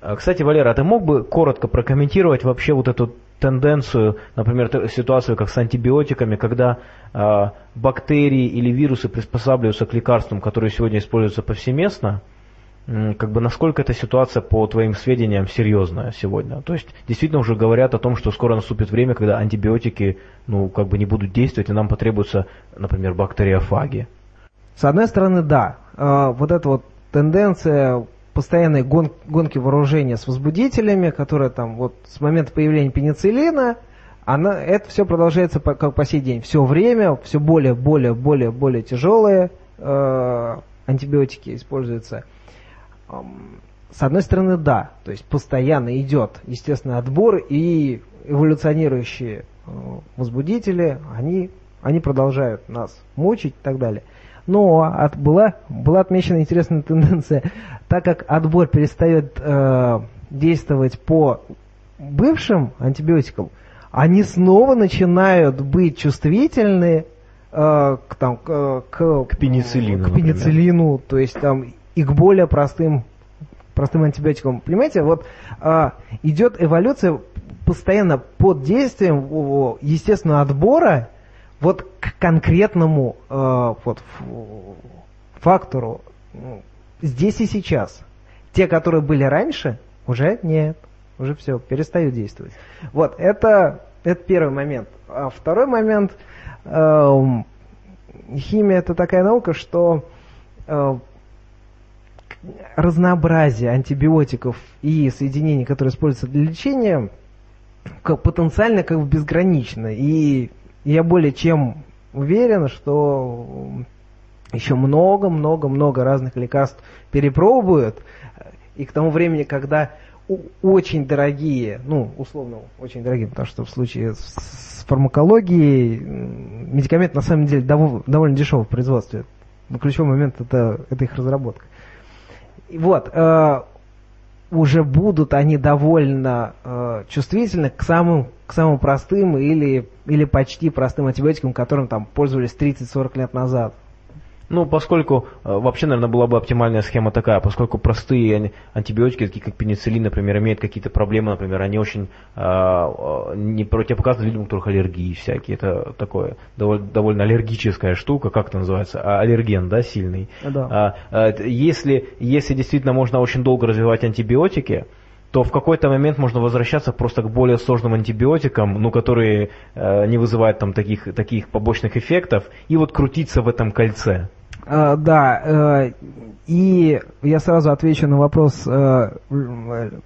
А, Кстати, Валера, а ты мог бы коротко прокомментировать вообще вот эту тенденцию, например, ситуацию как с антибиотиками, когда а, бактерии или вирусы приспосабливаются к лекарствам, которые сегодня используются повсеместно, как бы насколько эта ситуация, по твоим сведениям, серьезная сегодня? То есть действительно уже говорят о том, что скоро наступит время, когда антибиотики, ну, как бы не будут действовать, и нам потребуются, например, бактериофаги. С одной стороны, да, э, вот эта вот тенденция постоянной гон- гонки вооружения с возбудителями, которая там вот с момента появления пенициллина, она, это все продолжается по, как по сей день. Все время, все более, более, более, более тяжелые э, антибиотики используются. С одной стороны, да, то есть постоянно идет, естественно, отбор и эволюционирующие э, возбудители, они, они продолжают нас мучить и так далее. Но от, была, была отмечена интересная тенденция, так как отбор перестает э, действовать по бывшим антибиотикам, они снова начинают быть чувствительны э, к, там, к, к, К пенициллину, к например. пенициллину, то есть там и к более простым простым антибиотиком. Понимаете, вот а, идет эволюция постоянно под действием естественного отбора вот к конкретному э, вот, фактору ну, здесь и сейчас. Те, которые были раньше, уже нет, уже все, перестают действовать. Вот, это, это первый момент. А второй момент, эм, химия это такая наука, что э, разнообразие антибиотиков и соединений, которые используются для лечения, как потенциально как бы безгранично. И я более чем уверен, что еще много-много-много разных лекарств перепробуют, и к тому времени, когда очень дорогие, ну, условно, очень дорогие, потому что в случае с, фармакологией медикамент на самом деле дов- довольно дешевый в производстве. Но ключевой момент это, это их разработка. Вот, э, уже будут они довольно э, чувствительны к самым, к самым простым или, или почти простым антибиотикам, которым там пользовались 30-40 лет назад. Ну, поскольку э, вообще, наверное, была бы оптимальная схема такая, поскольку простые ан- антибиотики, такие как пенициллин, например, имеют какие-то проблемы, например, они очень э, э, не противопоказаны людям, у которых аллергии всякие. Это такое довольно, довольно аллергическая штука, как это называется, А, аллерген, да, сильный. Да. А, т- если, если действительно можно очень долго развивать антибиотики, то в какой-то момент можно возвращаться просто к более сложным антибиотикам, ну, которые э, не вызывают там таких, таких побочных эффектов, и вот крутиться в этом кольце. Э, да, э, и я сразу отвечу на вопрос э,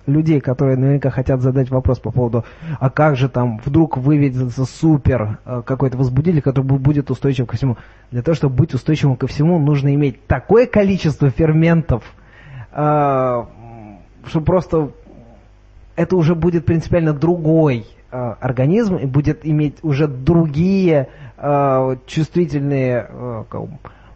людей, которые наверняка хотят задать вопрос по поводу, а как же там вдруг выведется супер э, какой-то возбудитель, который бу- будет устойчив ко всему. Для того, чтобы быть устойчивым ко всему, нужно иметь такое количество ферментов, э, что просто это уже будет принципиально другой э, организм и будет иметь уже другие э, чувствительные э,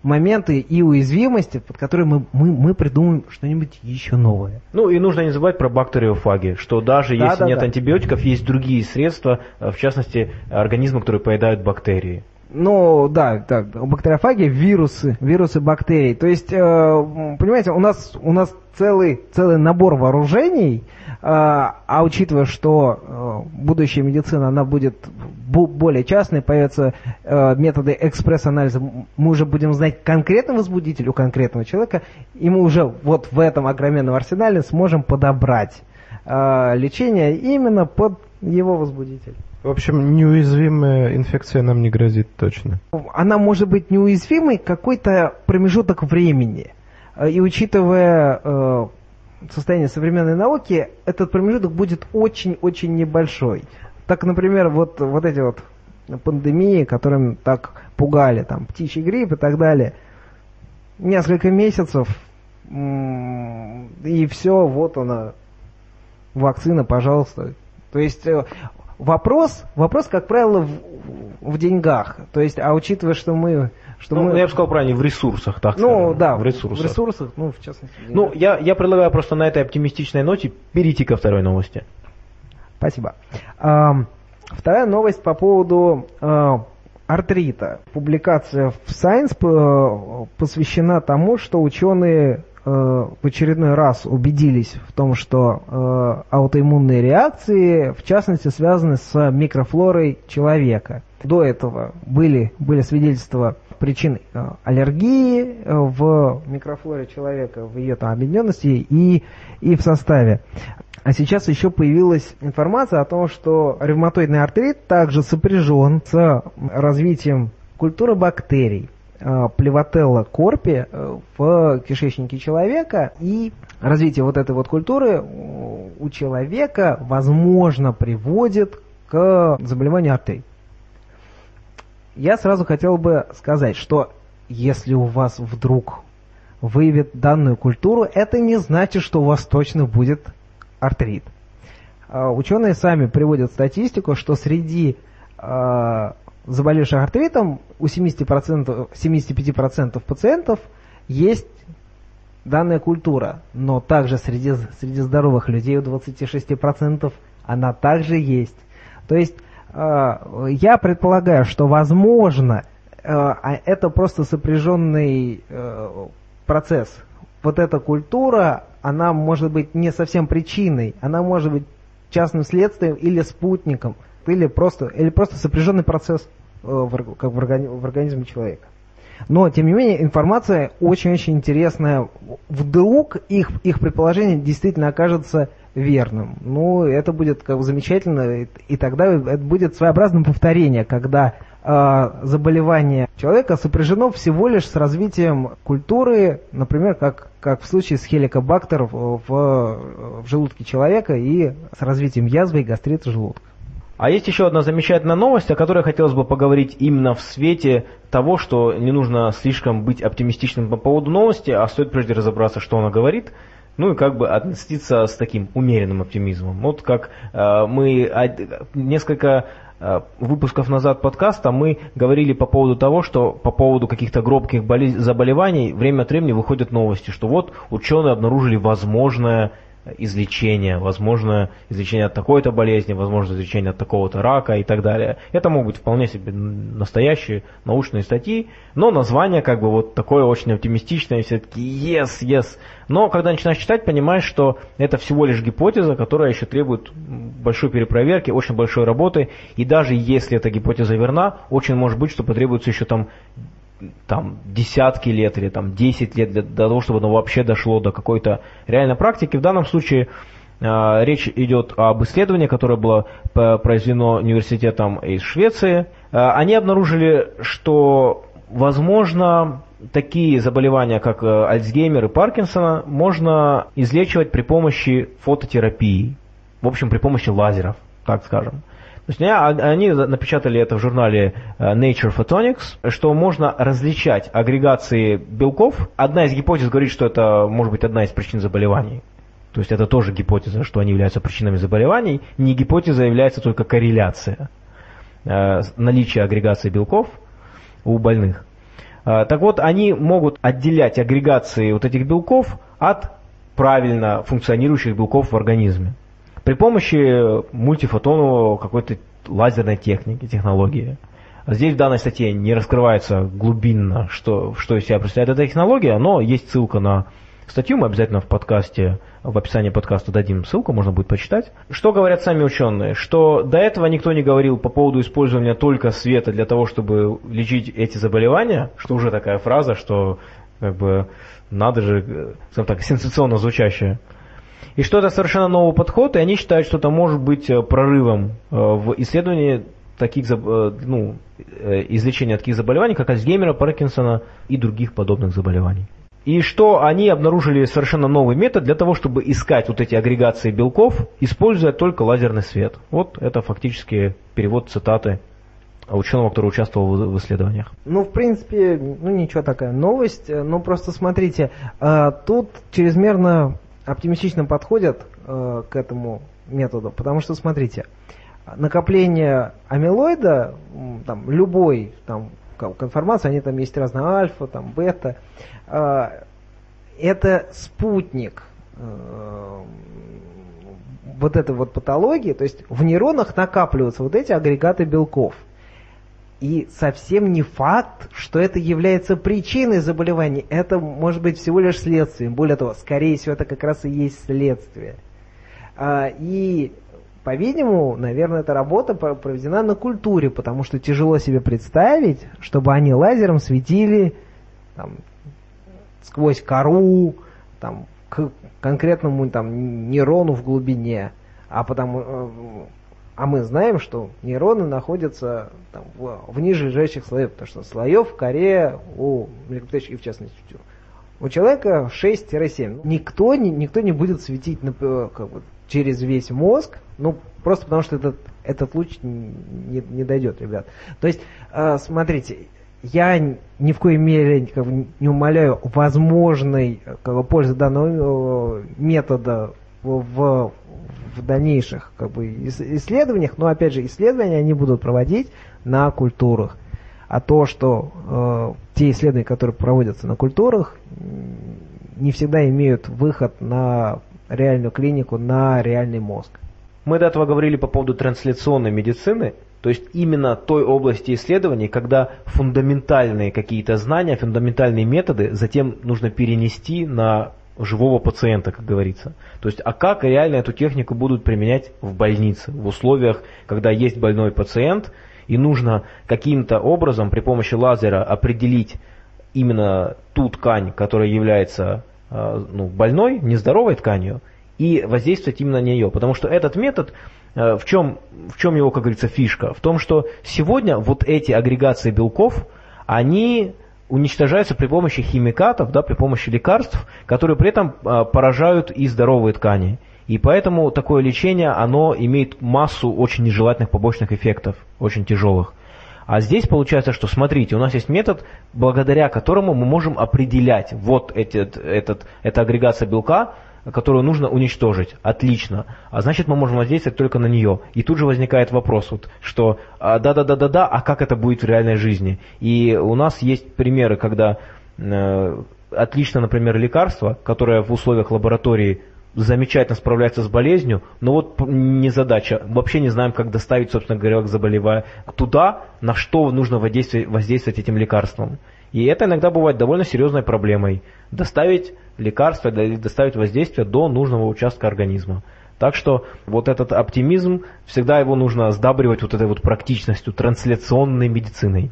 моменты и уязвимости, под которые мы, мы, мы придумаем что-нибудь еще новое. Ну и нужно не забывать про бактериофаги, что даже Да, если да, нет да. антибиотиков, есть другие средства, э, в частности, организмы, которые поедают бактерии. Ну, да, так, бактериофаги, вирусы, вирусы бактерий. То есть, э, понимаете, у нас, у нас целый, целый набор вооружений, э, а учитывая, что э, будущая медицина, она будет бу- более частной, появятся методы экспресс-анализа, мы уже будем знать конкретный возбудитель у конкретного человека, и мы уже вот в этом огроменном арсенале сможем подобрать лечение именно под его возбудитель. В общем, неуязвимая инфекция нам не грозит точно. она может быть неуязвимой какой-то промежуток времени. Э, И учитывая э, состояние современной науки, этот промежуток будет очень-очень небольшой. Так, например, вот, вот эти вот пандемии, которым так пугали, там, птичий грипп и так далее, несколько месяцев, и все, вот она, вакцина, пожалуйста. То есть э, вопрос, вопрос, как правило, в, в деньгах. То есть, а учитывая, что мы, что Ну, мы, я бы сказал правильно, в ресурсах, так ну скажем, да, в ресурсах. в ресурсах, ну в частности. в Ну, я, я предлагаю просто на этой оптимистичной ноте перейти ко второй новости. Спасибо. Ам, Вторая новость по поводу э, артрита. Публикация в Science э, посвящена тому, что ученые в очередной раз убедились в том, что э, аутоиммунные реакции, в частности, связаны с микрофлорой человека. До этого были, были свидетельства причин э, аллергии э, в микрофлоре человека, в ее там объединенности и, и в составе. А сейчас еще появилась информация о том, что ревматоидный артрит также сопряжен с развитием культуры бактерий э, плевотелла корпи э, в кишечнике человека. И развитие вот этой вот культуры э, у человека, возможно, приводит к заболеванию артерий. Я сразу хотел бы сказать, что если у вас вдруг выявит данную культуру, это не значит, что у вас точно будет артрит. Ученые сами приводят статистику, что среди заболевших артритом у 70%, 75% пациентов есть данная культура, но также среди, среди здоровых людей у 26% она также есть. То есть э, я предполагаю, что возможно э, а это просто сопряженный э, процесс. Вот эта культура, она может быть не совсем причиной, она может быть частным следствием или спутником, или просто, или просто сопряженный процесс э, в, как в, органи- в организме человека. Но, тем не менее, информация очень-очень интересная. Вдруг их, их предположение действительно окажется верным. Ну, это будет как замечательно, и, и тогда это будет своеобразным повторение, когда э, заболевание человека сопряжено всего лишь с развитием культуры, например, как, как в случае с хеликобактер в, в, в желудке человека и с развитием язвы и гастрита желудка. А есть еще одна замечательная новость, о которой хотелось бы поговорить именно в свете того, что не нужно слишком быть оптимистичным по поводу новости, а стоит прежде разобраться, что она говорит, ну и как бы относиться с таким умеренным оптимизмом. Вот как э, мы несколько э, выпусков назад подкаста мы говорили по поводу того, что по поводу каких-то гробких болез- заболеваний время от времени выходят новости, что вот ученые обнаружили возможное излечение, возможно излечение от такой-то болезни, возможно излечение от такого-то рака и так далее. Это могут быть вполне себе настоящие научные статьи, но название как бы вот такое очень оптимистичное, все-таки yes, yes. Но когда начинаешь читать, понимаешь, что это всего лишь гипотеза, которая еще требует большой перепроверки, очень большой работы, и даже если эта гипотеза верна, очень может быть, что потребуется еще там там десятки лет или там 10 лет для, для того, чтобы оно вообще дошло до какой-то реальной практики. В данном случае э, речь идет об исследовании, которое было произведено университетом из Швеции. Э, они обнаружили, что возможно такие заболевания, как э, Альцгеймер и Паркинсона, можно излечивать при помощи фототерапии. В общем, при помощи лазеров, так скажем. То есть они напечатали это в журнале Nature Photonics, что можно различать агрегации белков. Одна из гипотез говорит, что это может быть одна из причин заболеваний. То есть это тоже гипотеза, что они являются причинами заболеваний. Не гипотеза является только корреляция наличия агрегации белков у больных. Так вот, они могут отделять агрегации вот этих белков от правильно функционирующих белков в организме при помощи мультифотонового какой-то лазерной техники, технологии. Здесь в данной статье не раскрывается глубинно, что, что из себя представляет эта технология, но есть ссылка на статью, мы обязательно в подкасте, в описании подкаста дадим ссылку, можно будет почитать. Что говорят сами ученые? Что до этого никто не говорил по поводу использования только света для того, чтобы лечить эти заболевания, что уже такая фраза, что как бы надо же, скажем так, сенсационно звучащая и что это совершенно новый подход, и они считают, что это может быть прорывом в исследовании таких, ну, излечения таких заболеваний, как Альцгеймера, Паркинсона и других подобных заболеваний. И что они обнаружили совершенно новый метод для того, чтобы искать вот эти агрегации белков, используя только лазерный свет. Вот это фактически перевод цитаты ученого, который участвовал в исследованиях. Ну, в принципе, ну ничего такая новость. Ну, просто смотрите, тут чрезмерно оптимистично подходят э, к этому методу, потому что, смотрите, накопление амилоида, там, любой там, конформации, они там есть разные альфа, там, бета, э, это спутник э, вот этой вот патологии, то есть в нейронах накапливаются вот эти агрегаты белков. И совсем не факт, что это является причиной заболевания. Это может быть всего лишь следствием. Более того, скорее всего, это как раз и есть следствие. И, по-видимому, наверное, эта работа проведена на культуре, потому что тяжело себе представить, чтобы они лазером светили там, сквозь кору, там, к конкретному там, нейрону в глубине. А потому а мы знаем, что нейроны находятся там, в, в ниже лежащих слоев, потому что слоев в коре у млекопитающих, в частности, у человека 6-7. Никто не, никто не будет светить как бы, через весь мозг, ну, просто потому что этот, этот луч не, не дойдет, ребят. То есть, э, смотрите, я ни в коей мере как бы, не умоляю возможной как бы, пользы данного метода в, в дальнейших как бы, исследованиях, но опять же исследования они будут проводить на культурах. А то, что э, те исследования, которые проводятся на культурах, не всегда имеют выход на реальную клинику, на реальный мозг. Мы до этого говорили по поводу трансляционной медицины, То есть именно той области исследований, когда фундаментальные какие-то знания, фундаментальные методы затем нужно перенести на живого пациента, как говорится. То есть, а как реально эту технику будут применять в больнице, в условиях, когда есть больной пациент, и нужно каким-то образом при помощи лазера определить именно ту ткань, которая является э, ну, больной, нездоровой тканью, и воздействовать именно на нее. Потому что этот метод, э, в чем, в чем его, как говорится, фишка? В том, что сегодня вот эти агрегации белков, они уничтожаются при помощи химикатов, да, при помощи лекарств, которые при этом э, поражают и здоровые ткани. И поэтому такое лечение, оно имеет массу очень нежелательных побочных эффектов, очень тяжелых. А здесь получается, что смотрите, у нас есть метод, благодаря которому мы можем определять вот этот, этот, эта агрегация белка, которую нужно уничтожить. Отлично. А значит, мы можем воздействовать только на нее. И тут же возникает вопрос, вот, что а, да-да-да-да-да, а как это будет в реальной жизни? И у нас есть примеры, когда э, отлично, например, лекарство, которое в условиях лаборатории замечательно справляется с болезнью, но вот не задача. Вообще не знаем, как доставить, собственно говоря, к заболеванию туда, на что нужно воздействовать, воздействовать этим лекарством. И это иногда бывает довольно серьезной проблемой. Доставить лекарство, доставить воздействие до нужного участка организма. Так что вот этот оптимизм, всегда его нужно сдабривать вот этой вот практичностью, трансляционной медициной.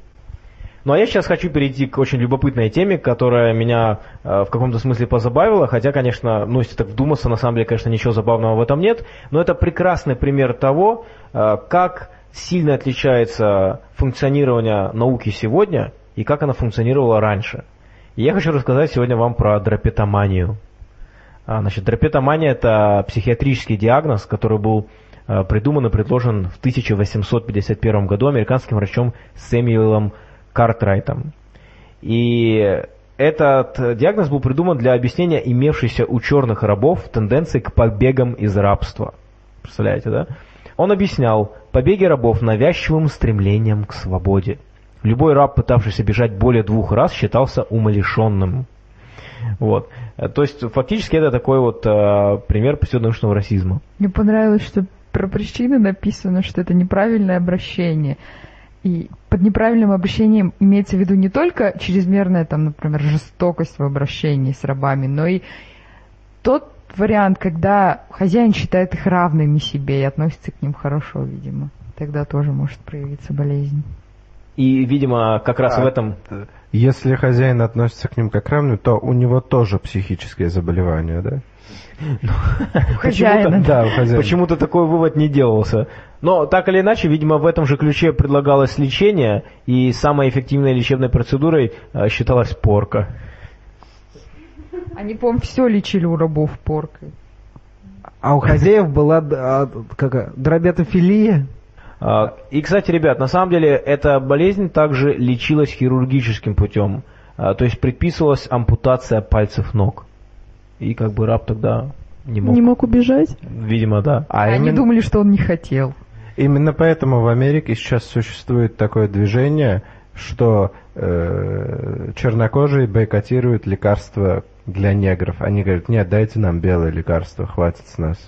Ну а я сейчас хочу перейти к очень любопытной теме, которая меня э, в каком-то смысле позабавила, хотя, конечно, ну если так вдуматься, на самом деле, конечно, ничего забавного в этом нет, но это прекрасный пример того, э, как сильно отличается функционирование науки сегодня и как она функционировала раньше. И я хочу рассказать сегодня вам про драпетоманию. А, значит, драпетомания – это психиатрический диагноз, который был э, придуман и предложен в 1851 году американским врачом Сэмюэлом Картрайтом. И этот диагноз был придуман для объяснения имевшейся у черных рабов тенденции к побегам из рабства. Представляете, да? Он объяснял побеги рабов навязчивым стремлением к свободе. Любой раб, пытавшийся бежать более двух раз, считался умалишенным. Вот. То есть фактически это такой вот э, пример псевдонаучного расизма. Мне понравилось, что про причины написано, что это неправильное обращение. И под неправильным обращением имеется в виду не только чрезмерная, там, например, жестокость в обращении с рабами, но и тот вариант, когда хозяин считает их равными себе и относится к ним хорошо, видимо. Тогда тоже может проявиться болезнь. И, видимо, как раз А, в этом... Если хозяин относится к ним как равным, то у него тоже психическое заболевание, да? Хозяина. Почему-то- Да, у хозяина. Почему-то такой вывод не делался. Но так или иначе, видимо, в этом же ключе предлагалось лечение, и самой эффективной лечебной процедурой э, считалась порка. Они, по-моему, все лечили у рабов поркой. А у хозяев была а, как, дробятофилия. А, И, кстати, ребят, на самом деле эта болезнь также лечилась хирургическим путем. А, То есть предписывалась ампутация пальцев ног. И как бы раб тогда не мог. Не мог убежать? Видимо, да. А Они именно, думали, что он не хотел. именно поэтому в Америке сейчас существует такое движение, что э, чернокожие бойкотируют лекарства для негров. Они говорят, нет, дайте нам белое лекарство, хватит с нас.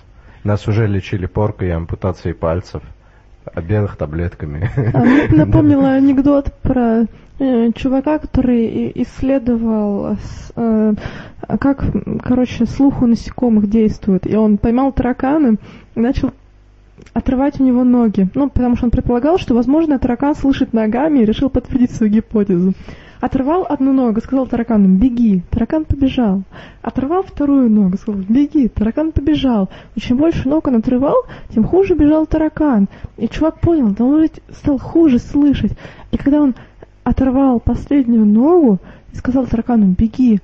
Нас уже лечили поркой и ампутацией пальцев, белых таблетками. А мне это напомнило анекдот про э, чувака, который исследовал, с- э, как, короче, слух у насекомых действует. И он поймал таракана и начал отрывать у него ноги. Ну, потому что он предполагал, что, возможно, таракан слышит ногами и решил подтвердить свою гипотезу. Отрывал одну ногу, сказал таракану, беги. Таракан побежал. Отрывал вторую ногу, сказал, беги. Таракан побежал. И чем больше ног он отрывал, тем хуже бежал таракан. И чувак понял, да он ведь стал хуже слышать. И когда он оторвал последнюю ногу и сказал таракану, беги,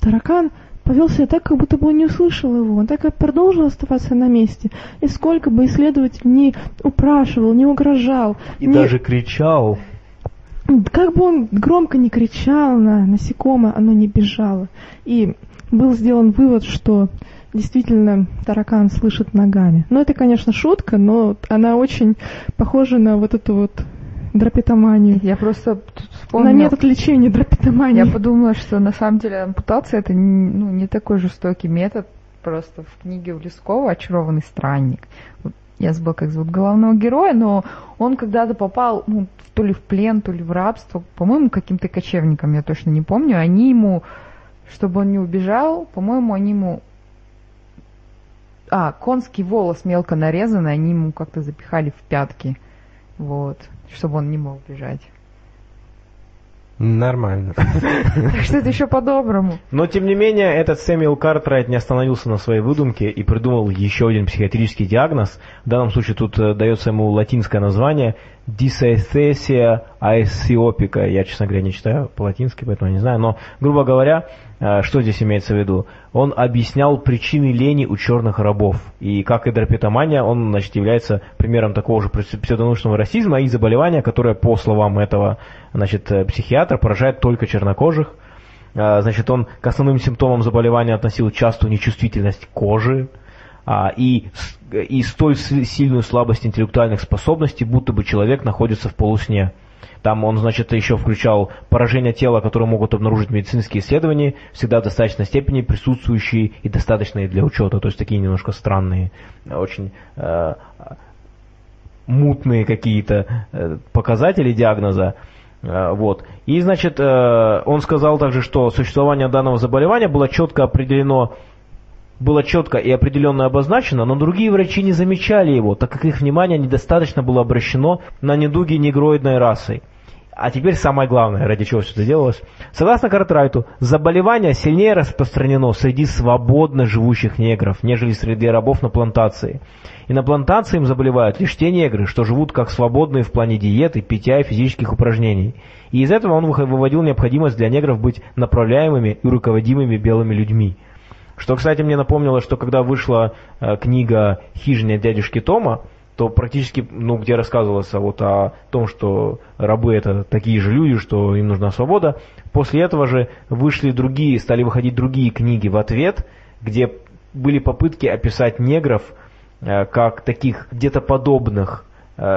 таракан повел себя так, как будто бы он не услышал его. Он так и продолжил оставаться на месте. И сколько бы исследователь не упрашивал, не угрожал, И не- даже кричал. Как бы он громко не кричал на насекомое, оно не бежало. И был сделан вывод, что действительно таракан слышит ногами. Но это, конечно, шутка, но она очень похожа на вот эту вот драпетоманию. Я просто тут На вспомнила... метод лечения драпетомании. Я подумала, что на самом деле ампутация это не- ну, не такой жестокий метод. Просто в книге у Лескова «Очарованный странник» вот я забыла, как зовут главного героя, но он когда-то попал ну, то ли в плен, то ли в рабство, по-моему, каким-то кочевникам, я точно не помню. Они ему, чтобы он не убежал, по-моему, они ему... А, конский волос мелко нарезанный, они ему как-то запихали в пятки, вот, чтобы он не мог бежать. Нормально. Так что это еще по-доброму. Но, тем не менее, этот Сэмюэл Картрайт не остановился на своей выдумке и придумал еще один психиатрический диагноз. В данном случае тут э, дается ему латинское название дисэстесия аэсиопика. Я, честно говоря, не читаю по-латински, поэтому не знаю. Но, грубо говоря, э, что здесь имеется в виду? Он объяснял причины лени у черных рабов. И как и драпетомания, он, значит, является примером такого же псевдонаучного расизма и заболевания, которое, по словам этого значит, э, психиатра, поражает только чернокожих. Э, Значит, он к основным симптомам заболевания относил частую нечувствительность кожи, а, и, и столь сильную слабость интеллектуальных способностей, будто бы человек находится в полусне. Там он, значит, еще включал поражения тела, которые могут обнаружить медицинские исследования, всегда в достаточной степени присутствующие и достаточные для учета, то есть такие немножко странные, э, очень э, мутные какие-то э, показатели диагноза. Э, Вот. И, значит, э, он сказал также, что существование данного заболевания было четко определено было четко и определенно обозначено, но другие врачи не замечали его, так как их внимание недостаточно было обращено на недуги негроидной расы. А теперь самое главное, ради чего все это делалось. Согласно Картрайту, заболевание сильнее распространено среди свободно живущих негров, нежели среди рабов на плантации. И на плантации им заболевают лишь те негры, что живут как свободные в плане диеты, питья и физических упражнений. И из этого он выводил необходимость для негров быть направляемыми и руководимыми белыми людьми. Что, кстати, мне напомнило, что когда вышла э, книга «Хижина дядюшки Тома», то практически, ну, где рассказывалось вот о том, что рабы это такие же люди, что им нужна свобода, после этого же вышли другие, стали выходить другие книги в ответ, где были попытки описать негров э, как таких где-то подобных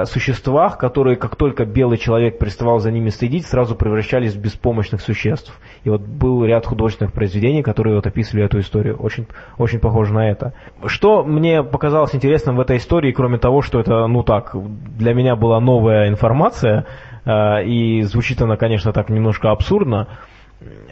существах, которые, как только белый человек приставал за ними следить, сразу превращались в беспомощных существ. И вот был ряд художественных произведений, которые вот описывали эту историю. Очень, очень похоже на это. Что мне показалось интересным в этой истории, кроме того, что это, ну так, для меня была новая информация, э, и звучит она, конечно, так немножко абсурдно,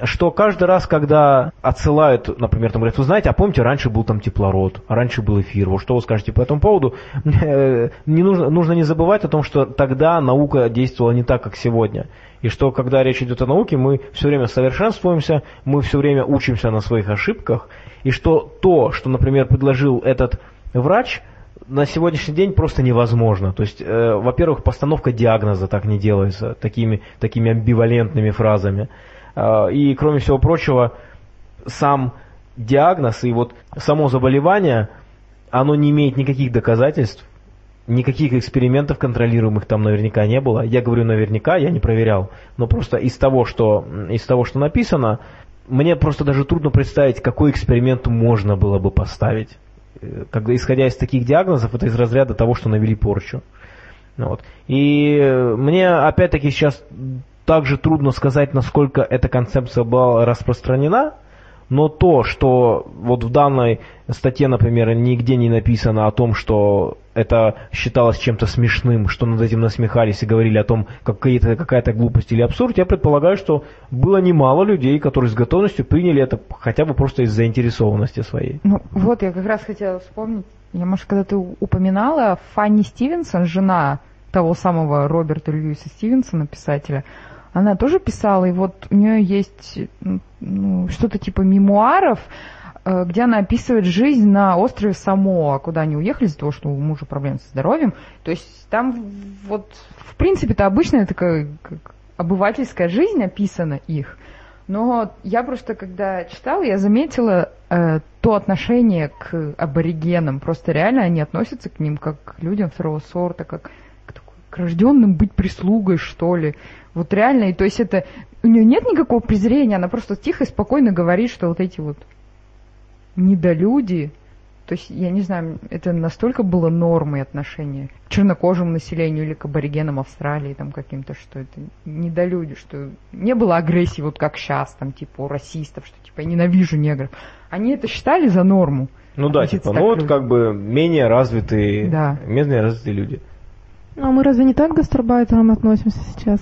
что каждый раз, когда отсылают, например, там говорят, вы знаете, а помните, раньше был там теплород, раньше был эфир, вот что вы скажете по этому поводу? Не нужно, нужно не забывать о том, что тогда наука действовала не так, как сегодня. И что, когда речь идет о науке, мы все время совершенствуемся, мы все время учимся на своих ошибках, и что то, что, например, предложил этот врач, на сегодняшний день просто невозможно. То есть, э, во-первых, постановка диагноза так не делается, такими, такими амбивалентными фразами. Э, и, кроме всего прочего, сам диагноз и вот само заболевание, оно не имеет никаких доказательств, никаких экспериментов контролируемых там наверняка не было. Я говорю наверняка, я не проверял, но просто из того, что, из того, что написано, мне просто даже трудно представить, какой эксперимент можно было бы поставить. Э, Когда, исходя из таких диагнозов, это из разряда того, что навели порчу. Вот. И э, мне опять-таки сейчас также трудно сказать, насколько эта концепция была распространена, но то, что вот в данной статье, например, нигде не написано о том, что это считалось чем-то смешным, что над этим насмехались и говорили о том, как какая-то, какая-то глупость или абсурд, я предполагаю, что было немало людей, которые с готовностью приняли это хотя бы просто из заинтересованности своей. Ну, вот я как раз хотела вспомнить. Я, может, когда ты упоминала, Фанни Стивенсон, жена того самого Роберта Льюиса Стивенсона, писателя, она тоже писала, и вот у нее есть ну, что-то типа мемуаров, э, где она описывает жизнь на острове Самоа, куда они уехали из-за того, что у мужа проблемы со здоровьем. То есть там вот, в принципе, это обычная такая как обывательская жизнь описана их. Но я просто, когда читала, я заметила э, то отношение к аборигенам. Просто реально они относятся к ним как к людям второго сорта, как к, рожденным быть прислугой, что ли. Вот реально, и то есть это... У нее нет никакого презрения, она просто тихо и спокойно говорит, что вот эти вот недолюди, То есть, я не знаю, это настолько было нормой отношения к чернокожему населению или к аборигенам Австралии там каким-то, что это недолюди, что не было агрессии вот как сейчас, там, типа, у расистов, что типа я ненавижу негров. Они это считали за норму. Ну да, типа, ну вот как бы менее развитые, Да. менее развитые люди. А мы разве не так к гастарбайтерам относимся сейчас?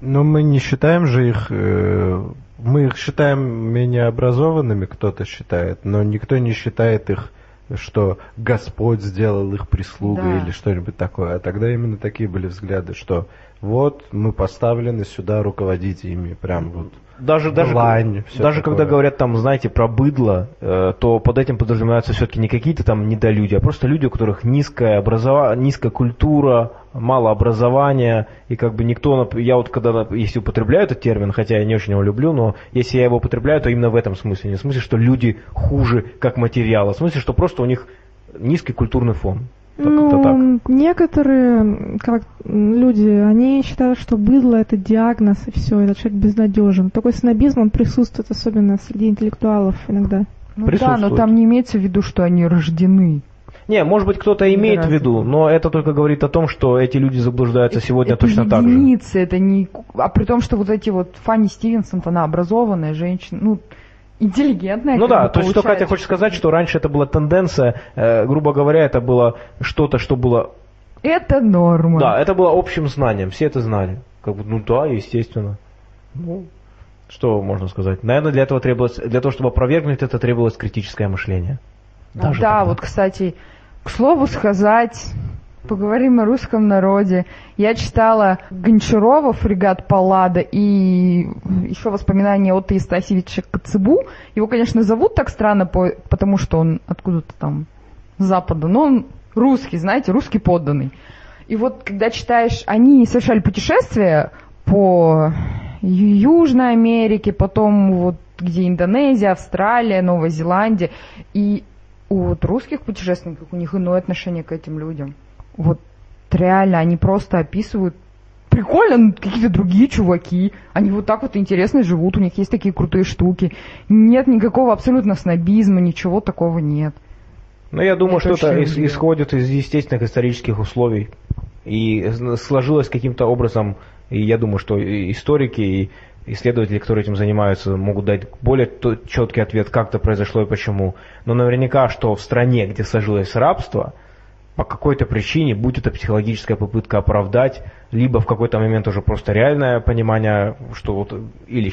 Но мы не считаем же их... э, мы их считаем менее образованными, кто-то считает, но никто не считает их, что Господь сделал их прислугой Да. или что-нибудь такое. А тогда именно такие были взгляды, что вот мы поставлены сюда руководить ими, прям вот. Даже, даже, Длань, всё даже такое. когда говорят там, знаете, про быдло, э, то под этим подразумеваются все-таки не какие-то там недолюди, а просто люди, у которых низкая, образова... низкая культура, мало образования, и как бы никто, я вот когда, если употребляю этот термин, хотя я не очень его люблю, но если я его употребляю, то именно в этом смысле, не в смысле, что люди хуже как материал, а в смысле, что просто у них низкий культурный фон. Как-то так. Ну, некоторые как люди, они считают, что быдло это диагноз и все, этот человек безнадежен. Такой снобизм, он присутствует, особенно среди интеллектуалов иногда. Ну да, но там не имеется в виду, что они рождены. Не, может быть, кто-то имеет в виду, но это только говорит о том, что эти люди заблуждаются сегодня это точно так же. единицы, это не... А при том, что вот эти вот Фанни Стивенсон, она образованная женщина, ну, интеллигентная. Ну да, то есть что Катя хочет сказать, что раньше это была тенденция, э, грубо говоря, это было что-то, что было... Это норма. Да, это было общим знанием, все это знали. Как бы, ну да, естественно. Ну, что можно сказать? Наверное, для этого требовалось, для того, чтобы опровергнуть это, требовалось критическое мышление. Даже да, тогда. вот, кстати, к слову сказать, поговорим о русском народе. Я читала Гончарова, фрегат Паллада, и еще воспоминания от Истасевича Коцебу. Его, конечно, зовут так странно, по- потому что он откуда-то там с запада, но он русский, знаете, русский подданный. И вот, когда читаешь, они совершали путешествия по Южной Америке, потом вот где Индонезия, Австралия, Новая Зеландия. И у вот русских путешественников у них иное отношение к этим людям. Вот реально, они просто описывают прикольно, ну, какие-то другие чуваки. Они вот так вот интересно живут, у них есть такие крутые штуки. Нет никакого абсолютно снобизма, ничего такого нет. Ну, я думаю, Это что это ис- исходит из естественных исторических условий. И сложилось каким-то образом, и я думаю, что и историки, и исследователи, которые этим занимаются, могут дать более четкий ответ, как это произошло и почему. Но наверняка, что в стране, где сложилось рабство, по какой-то причине, будь это психологическая попытка оправдать, либо в какой-то момент уже просто реальное понимание, что вот, или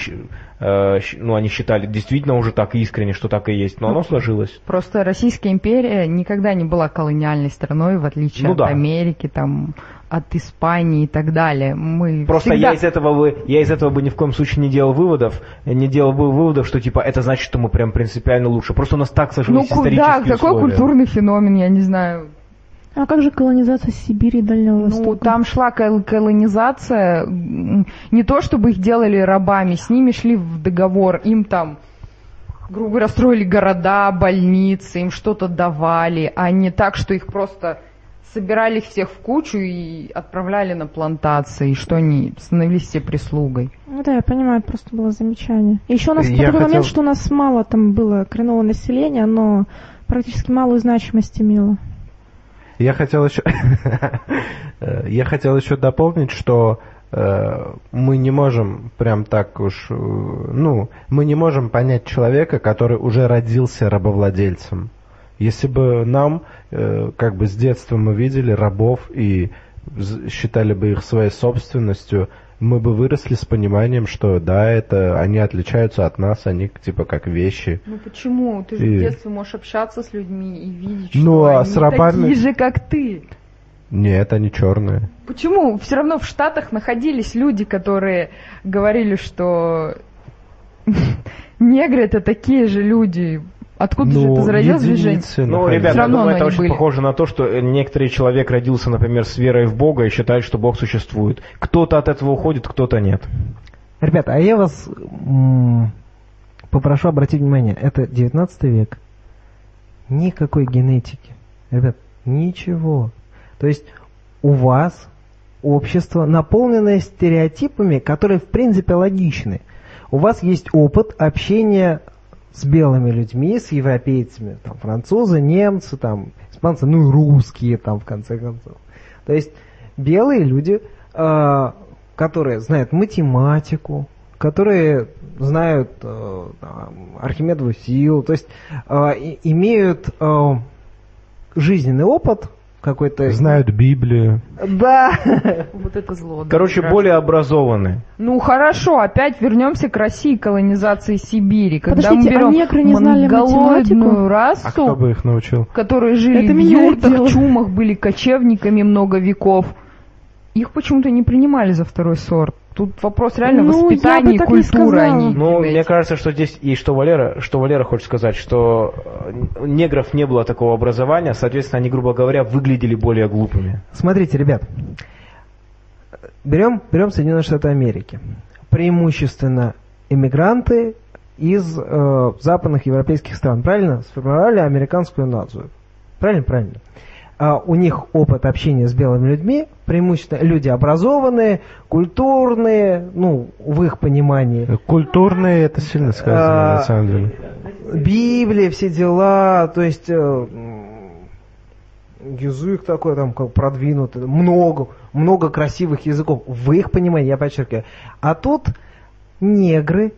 э, ну, они считали действительно уже так искренне, что так и есть, но оно сложилось. Просто Российская империя никогда не была колониальной страной, в отличие Ну от да. Америки, там, от Испании и так далее. Мы Просто всегда... я из этого бы я из этого бы ни в коем случае не делал выводов, не делал бы выводов, что типа это значит, что мы прям принципиально лучше. Просто у нас так Ну сложились куда? исторические Какой условия. культурный феномен, я не знаю. А как же колонизация Сибири и Дальнего Ну, Востока? там шла кол- колонизация, не то чтобы их делали рабами, с ними шли в договор, им там, грубо говоря, строили города, больницы, им что-то давали, а не так, что их просто собирали их всех в кучу и отправляли на плантации, что они становились все прислугой. Ну да, я понимаю, это просто было замечание. И еще у нас Я такой хотел- момент, что у нас мало там было коренного населения, оно практически малую значимость имело. Я хотел еще, я хотел еще дополнить, что э, мы не можем прям так уж, э, ну, мы не можем понять человека, который уже родился рабовладельцем. Если бы нам, э, как бы с детства мы видели рабов и считали бы их своей собственностью, мы бы выросли с пониманием, что да, это они отличаются от нас, они типа как вещи. Ну почему? Ты же И- в детстве можешь общаться с людьми и видеть, Ну, что а они с рабами- такие же, как ты. Нет, они черные. Почему? Все равно в Штатах находились люди, которые говорили, что негры это такие же люди. Откуда же это зародилось движение? Ну, ребята, я думаю, это очень были. похоже на то, что э, некоторый человек родился, например, с верой в Бога и считает, что Бог существует. Кто-то от этого уходит, кто-то нет. Ребята, а я вас м, попрошу обратить внимание, это 19 век. Никакой генетики. Ребят, ничего. То есть у вас общество, наполненное стереотипами, которые в принципе логичны. У вас есть опыт общения с белыми людьми, с европейцами, там, французы, немцы, там, испанцы, ну и русские, там, в конце концов. То есть белые люди, э, которые знают математику, которые знают э, Архимедову силу, то есть э, имеют э, жизненный опыт какой-то. Знают Библию. Да. Вот это зло. да, Короче, более образованные. Ну хорошо, опять вернемся к России, колонизации Сибири. Когда Подождите, мы а берем негры не знали монголоидную расу, А кто бы их научил? которые жили Это в юртах, дело. чумах, были кочевниками много веков, их почему-то не принимали за второй сорт. Тут вопрос реально Ну, воспитания и культуры. они Ну, являются. мне кажется, что здесь и что Валера, что Валера хочет сказать, что э, негров не было такого образования, соответственно, они, грубо говоря, выглядели более глупыми. Смотрите, ребят, берем, берем Соединенные Штаты Америки. Преимущественно иммигранты из э, западных европейских стран, правильно? Сформировали американскую нацию. Правильно, правильно. А у них опыт общения с белыми людьми, преимущественно люди образованные, культурные, ну, в их понимании. Культурные, это сильно сказано, А, на самом деле. Библия, все дела, то есть э, язык такой там как продвинутый, много, много красивых языков. В их понимании, я подчеркиваю. А тут негры,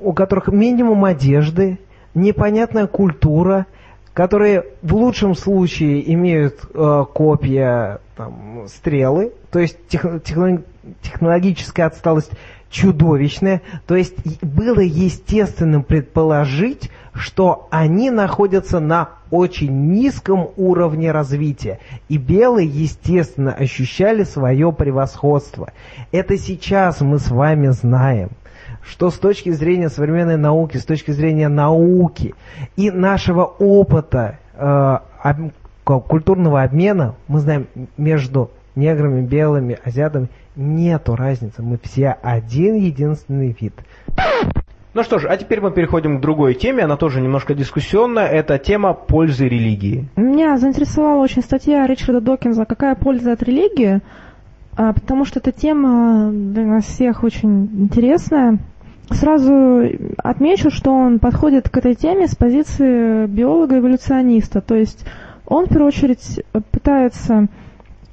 у которых минимум одежды, непонятная культура, которые в лучшем случае имеют э, копья, там, стрелы, то есть тех- техно- технологическая отсталость чудовищная. То есть было естественным предположить, что они находятся на очень низком уровне развития. И белые, естественно, ощущали свое превосходство. Это сейчас мы с вами знаем что с точки зрения современной науки, с точки зрения науки и нашего опыта э, об- культурного обмена, мы знаем, между неграми, белыми, азиатами нету разницы. Мы все один единственный вид. Ну что ж, а теперь мы переходим к другой теме, она тоже немножко дискуссионная, это тема пользы религии. Меня заинтересовала очень статья Ричарда Докинза «Какая польза от религии?», а, потому что эта тема для нас всех очень интересная. Сразу отмечу, что он подходит к этой теме с позиции биолога-эволюциониста, то есть он в первую очередь пытается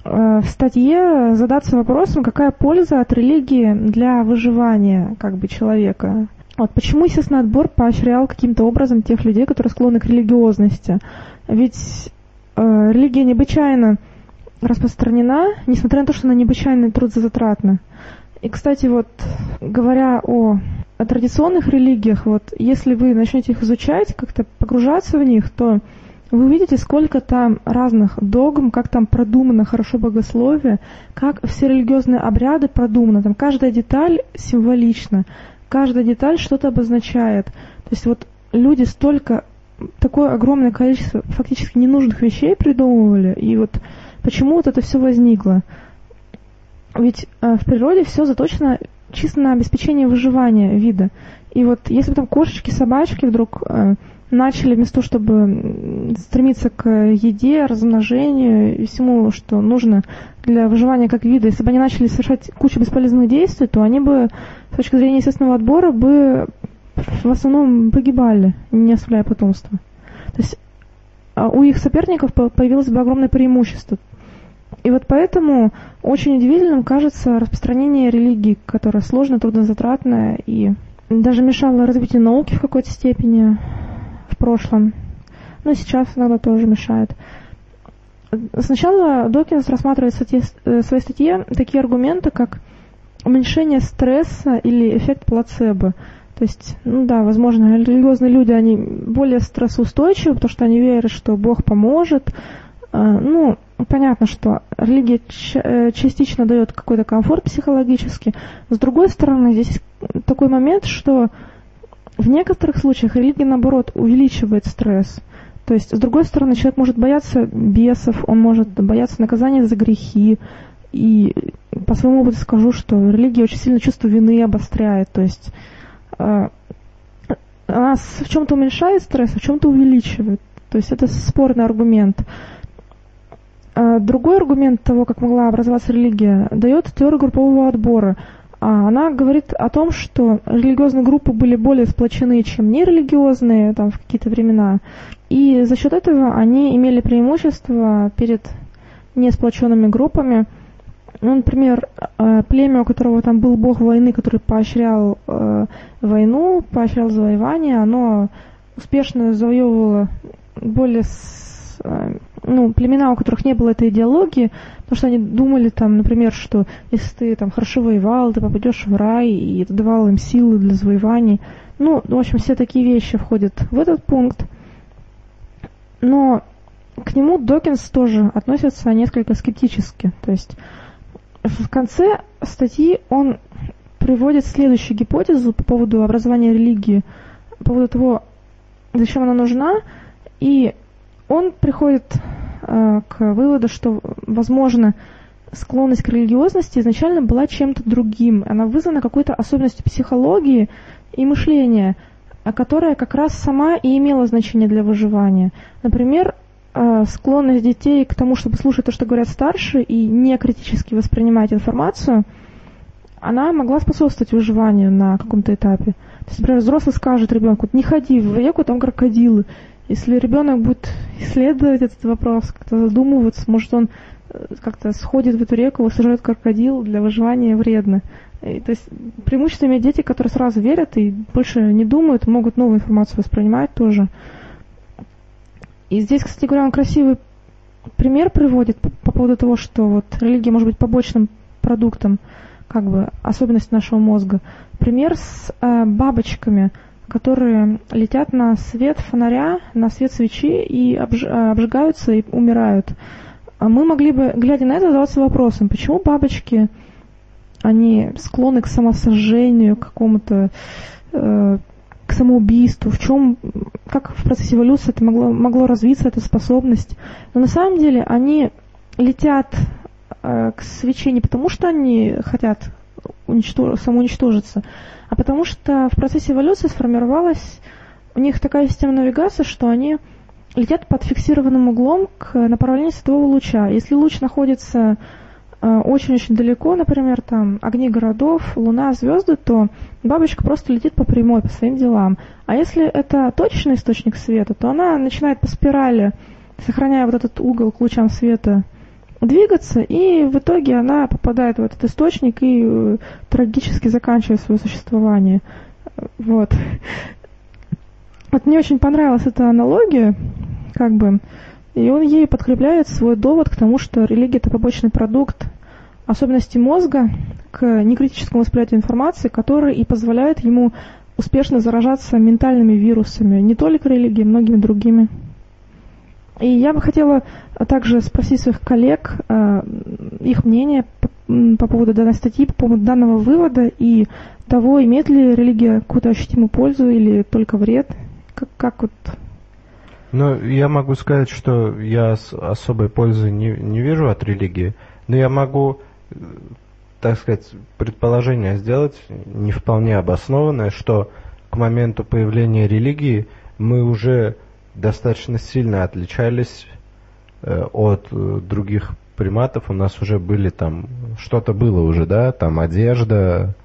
э, в статье задаться вопросом, какая польза от религии для выживания как бы человека. Вот почему естественный отбор поощрял каким-то образом тех людей, которые склонны к религиозности. Ведь э, религия необычайно распространена, несмотря на то, что она необычайно трудозатратна. И, кстати, вот говоря о, о традиционных религиях, вот если вы начнете их изучать, как-то погружаться в них, то вы увидите, сколько там разных догм, как там продумано хорошо богословие, как все религиозные обряды продуманы. Там каждая деталь символична, каждая деталь что-то обозначает. То есть вот люди столько, такое огромное количество фактически ненужных вещей придумывали, и вот почему вот это все возникло. Ведь э, в природе все заточено чисто на обеспечение выживания вида. И вот если бы там кошечки, собачки вдруг э, начали вместо того, чтобы стремиться к еде, размножению и всему, что нужно для выживания как вида, если бы они начали совершать кучу бесполезных действий, то они бы с точки зрения естественного отбора бы в основном погибали, не оставляя потомства. То есть а у их соперников по- появилось бы огромное преимущество. И вот поэтому очень удивительным кажется распространение религии, которая сложная, труднозатратная и даже мешала развитию науки в какой-то степени в прошлом. И сейчас иногда тоже мешает. Сначала Докинс рассматривает в статье- э, в своей статье такие аргументы, как уменьшение стресса или эффект плацебо. То есть, ну да, возможно, религиозные люди, они более стрессоустойчивы, потому что они верят, что Бог поможет. А, Ну, понятно, что религия э, частично дает какой-то комфорт психологический. С другой стороны, здесь такой момент, что в некоторых случаях религия, наоборот, увеличивает стресс. То есть, с другой стороны, человек может бояться бесов, он может бояться наказания за грехи. И по своему опыту скажу, что религия очень сильно чувство вины обостряет. То есть э, она в чем-то уменьшает стресс, а в чем-то увеличивает. То есть это спорный аргумент. А Другой аргумент того, как могла образоваться религия, дает теория группового отбора. а она говорит о том, что религиозные группы были более сплочены, чем нерелигиозные там, в какие-то времена. И за счет этого они имели преимущество перед несплоченными группами. Ну, например, э, племя, у которого там был бог войны, который поощрял э, войну, поощрял завоевание, оно успешно завоевывало более ну, племена, у которых не было этой идеологии, потому что они думали там, например, что если ты там хорошо воевал, ты попадешь в рай, и это давало им силы для завоеваний. Ну, в общем, все такие вещи входят в этот пункт. Но к нему Докинс тоже относится несколько скептически. То есть в конце статьи он приводит следующую гипотезу по поводу образования религии, по поводу того, зачем она нужна, и он приходит э, к выводу, что, возможно, склонность к религиозности изначально была чем-то другим. Она вызвана какой-то особенностью психологии и мышления, которая как раз сама и имела значение для выживания. Например, э, склонность детей к тому, чтобы слушать то, что говорят старшие, и не критически воспринимать информацию, она могла способствовать выживанию на каком-то этапе. То есть, например, взрослый скажет ребенку, не ходи в реку, там крокодилы. Если ребенок будет исследовать этот вопрос, как-то задумываться, может он э, как-то сходит в эту реку, высаживает крокодил, для выживания вредно. И, то есть преимущество имеют дети, которые сразу верят и больше не думают, могут новую информацию воспринимать тоже. И здесь, кстати говоря, он красивый пример приводит по, по поводу того, что вот религия может быть побочным продуктом, как бы особенность нашего мозга. Пример с э, бабочками, которые летят на свет фонаря, на свет свечи и обж, э, обжигаются и умирают. А мы могли бы, глядя на это, задаваться вопросом, почему бабочки, они склонны к самосожжению, к какому-то э, к самоубийству, в чем, как в процессе эволюции это могло, могло развиться, эта способность. Но на самом деле они летят э, к свече не потому, что они хотят уничтож... самоуничтожиться, а потому что в процессе эволюции сформировалась у них такая система навигации, что они летят под фиксированным углом к направлению светового луча. Если луч находится Э, очень-очень далеко, например, там огни городов, луна, звезды, то бабочка просто летит по прямой, по своим делам. А если это точечный источник света, то она начинает по спирали, сохраняя вот этот угол к лучам света, двигаться, и в итоге она попадает в этот источник и э, трагически заканчивает свое существование. Вот. Вот мне очень понравилась эта аналогия, как бы, и он ей подкрепляет свой довод к тому, что религия это побочный продукт особенности мозга к некритическому восприятию информации, которые и позволяют ему успешно заражаться ментальными вирусами, не только религией, многими другими. И я бы хотела также спросить своих коллег э, их мнение по, по поводу данной статьи, по поводу данного вывода и того, имеет ли религия какую-то ощутимую пользу или только вред. Как, как вот ну, я могу сказать, что я особой пользы не, не вижу от религии, но я могу, так сказать, предположение сделать, не вполне обоснованное, что к моменту появления религии мы уже достаточно сильно отличались э, от э, других приматов. У нас уже были там, что-то было уже, да, там одежда,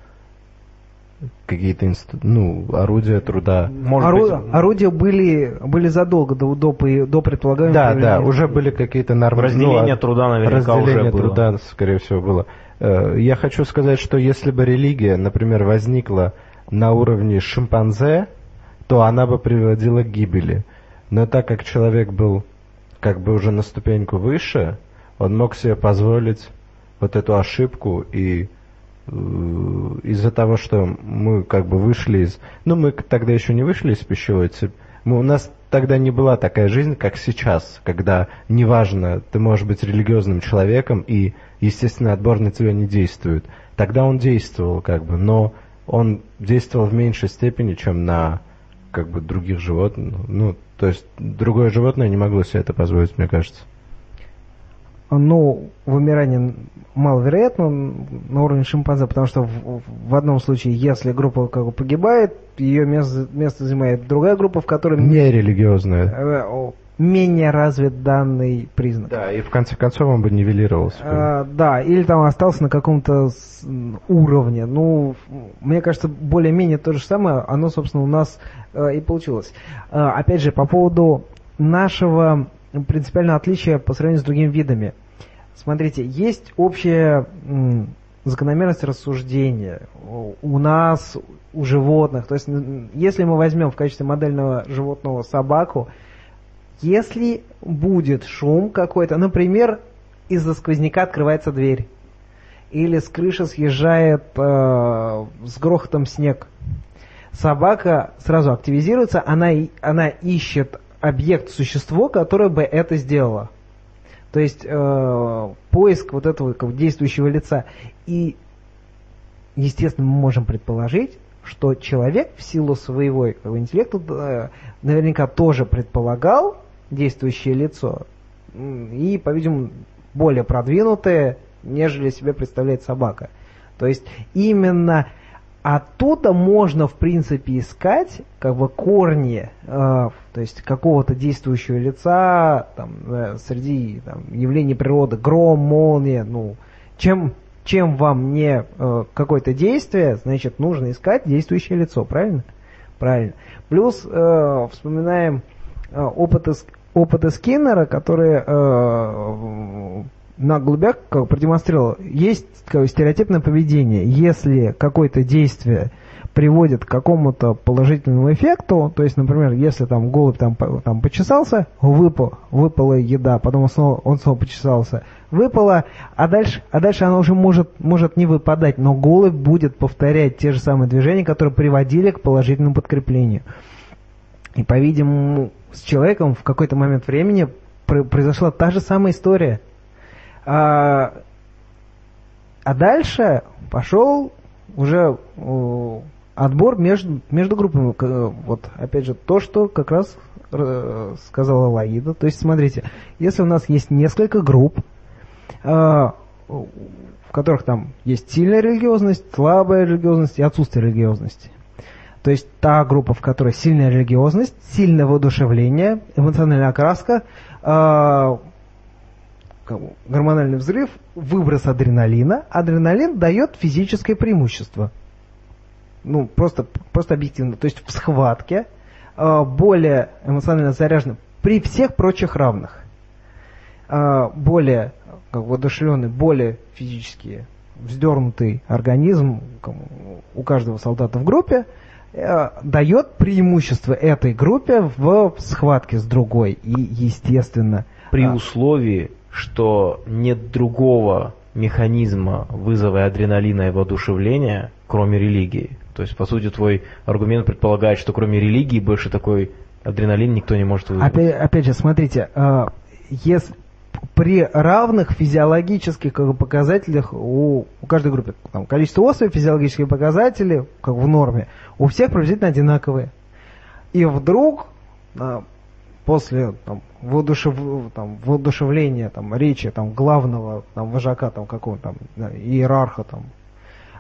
какие-то инст... ну, орудия труда. Может Ору... быть... Орудия были, были задолго до, до, до предполагаемого Да, да, уже были какие-то нормы. Разделение ну, труда наверняка разделение уже было. труда, скорее всего, было. Э, я хочу сказать, что если бы религия, например, возникла на уровне шимпанзе, то она бы приводила к гибели. Но так как человек был как бы уже на ступеньку выше, он мог себе позволить вот эту ошибку и Э, из-за того, что мы как бы вышли из... Ну, мы тогда еще не вышли из пищевой цепи. Мы, у нас тогда не была такая жизнь, как сейчас, когда неважно, ты можешь быть религиозным человеком, и, естественно, отбор на тебя не действует. Тогда он действовал, как бы, но он действовал в меньшей степени, чем на как бы других животных. Ну, то есть другое животное не могло себе это позволить, мне кажется. ну, вымирание маловероятно на уровне шимпанзе, потому что в, в одном случае, если группа как бы погибает, ее место, место занимает другая группа, в которой Нерелигиозная. Э, менее развит данный признак. Да, и в конце концов он бы нивелировался. А, да, или там остался на каком-то уровне. Ну, мне кажется, более-менее то же самое, оно, собственно, у нас э, и получилось. А, опять же, по поводу нашего принципиального отличия по сравнению с другими видами. Смотрите, есть общая закономерность рассуждения у- нас, у животных. То есть, если мы возьмем в качестве модельного животного собаку, если будет шум какой-то, например, из-за сквозняка открывается дверь, или с крыши съезжает э, с грохотом снег, собака сразу активизируется, она, она ищет объект, существо, которое бы это сделало. То есть э, поиск вот этого как действующего лица. И, естественно, мы можем предположить, что человек в силу своего интеллекта э, наверняка тоже предполагал действующее лицо. И, по-видимому, более продвинутое, нежели себе представляет собака. То есть именно оттуда можно, в принципе, искать как бы корни, э, то есть какого-то действующего лица там, э, среди там, явлений природы, гром, молния, ну, чем, чем вам не э, какое-то действие, значит, нужно искать действующее лицо, правильно? Правильно. Плюс э, вспоминаем э, опыты, Ск- опыты Скиннера, которые э, на голубях как продемонстрировал, есть как стереотипное поведение. Если какое-то действие приводит к какому-то положительному эффекту, то есть, например, если там голубь там, там почесался, выпал, выпала еда, потом он снова, он снова почесался, выпала, а дальше, а дальше она уже может, может не выпадать, но голубь будет повторять те же самые движения, которые приводили к положительному подкреплению. И, по-видимому, с человеком в какой-то момент времени пр- произошла та же самая история. А, а дальше пошел уже отбор между, между группами. Э, Вот, опять же, то, что как раз э, сказала Лаида. То есть, смотрите, если у нас есть несколько групп, а, в которых там есть сильная религиозность, слабая религиозность и отсутствие религиозности. То есть та группа, в которой сильная религиозность, сильное воодушевление, эмоциональная окраска, бы, гормональный взрыв, выброс адреналина. Адреналин дает физическое преимущество. Ну, просто, просто объективно. То есть в схватке а, более эмоционально заряженный при всех прочих равных. А, более как воодушевленный, более физически вздернутый организм у каждого солдата в группе э, дает преимущество этой группе в схватке с другой. И, естественно, При а, условии, что нет другого механизма вызова адреналина и воодушевления, кроме религии. То есть, по сути, твой аргумент предполагает, что кроме религии больше такой адреналин никто не может вызвать. Опять, опять же, смотрите, э, если при равных физиологических как бы, показателях у, у каждой группы, там, количество особей, физиологические показатели, как в норме, у всех приблизительно одинаковые. И вдруг э, после там, воодушев- там, воодушевления там, речи там, главного там, вожака там, какого там, иерарха там,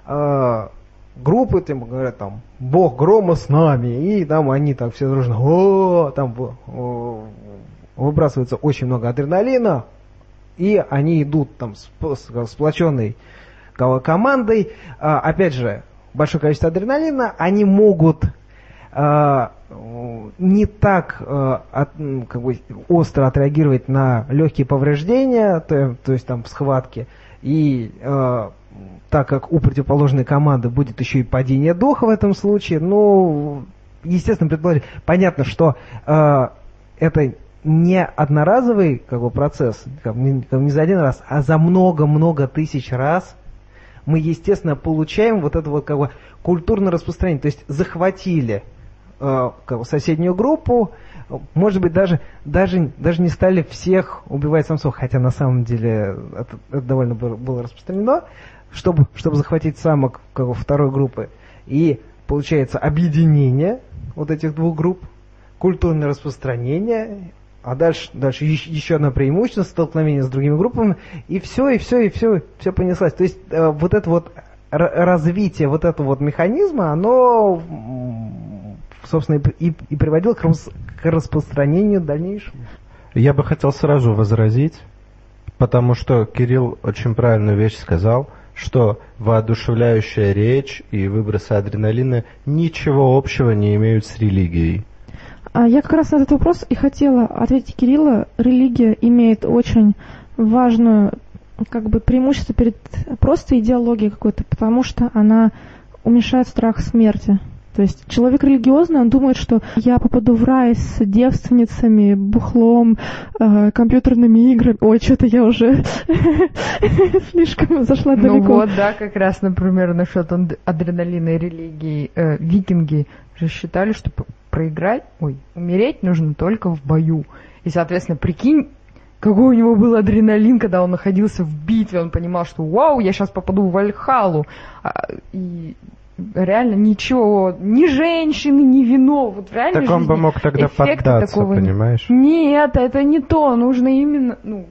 э, группы там, говорят там Бог грома с нами, и там они так все дружно, о, там о, выбрасывается очень много адреналина, и они идут там с- сплоченной ко- командой, А, опять же, большое количество адреналина, они могут а, не так м, как бы, остро отреагировать на легкие повреждения, то, то есть там в схватке, и а, так как у противоположной команды будет еще и падение духа в этом случае, ну, естественно, понятно, что а, это не одноразовый как бы, процесс, как не, не за один раз, а за много-много тысяч раз мы, естественно, получаем вот это вот как бы культурное распространение. То есть захватили э, как бы соседнюю группу, может быть, даже, даже, даже не стали всех убивать самцов, хотя на самом деле это, это довольно было распространено, чтобы, чтобы захватить самок как бы, второй группы. И получается объединение вот этих двух групп, культурное распространение, а дальше, дальше еще, одно преимущество, столкновение с другими группами, и все, и все, и все, все понеслось. То есть э, вот это вот развитие вот этого вот механизма, оно, собственно, и- и приводило к, рас- к распространению дальнейшему. Я бы хотел сразу возразить, потому что Кирилл очень правильную вещь сказал, что воодушевляющая речь и выбросы адреналина ничего общего не имеют с религией. А я как раз на этот вопрос и хотела ответить Кирилла. Религия имеет очень важную как бы преимущество перед просто идеологией какой-то, потому что она уменьшает страх смерти. То есть человек религиозный, он думает, что я попаду в рай с девственницами, бухлом, э, компьютерными играми. Ой, что-то я уже слишком зашла Ну далеко. вот, да, как раз, например, насчет ад- адреналина и религии. Э, викинги же считали, что проиграть, ой, умереть нужно только в бою. И, соответственно, прикинь, какой у него был адреналин, когда он находился в битве, он понимал, что вау, я сейчас попаду в Вальхалу. А, и реально ничего, ни женщины, ни вино, вот в реальной Так он бы мог тогда поддаться, такого нет. понимаешь? Нет, это не то, нужно именно, ну,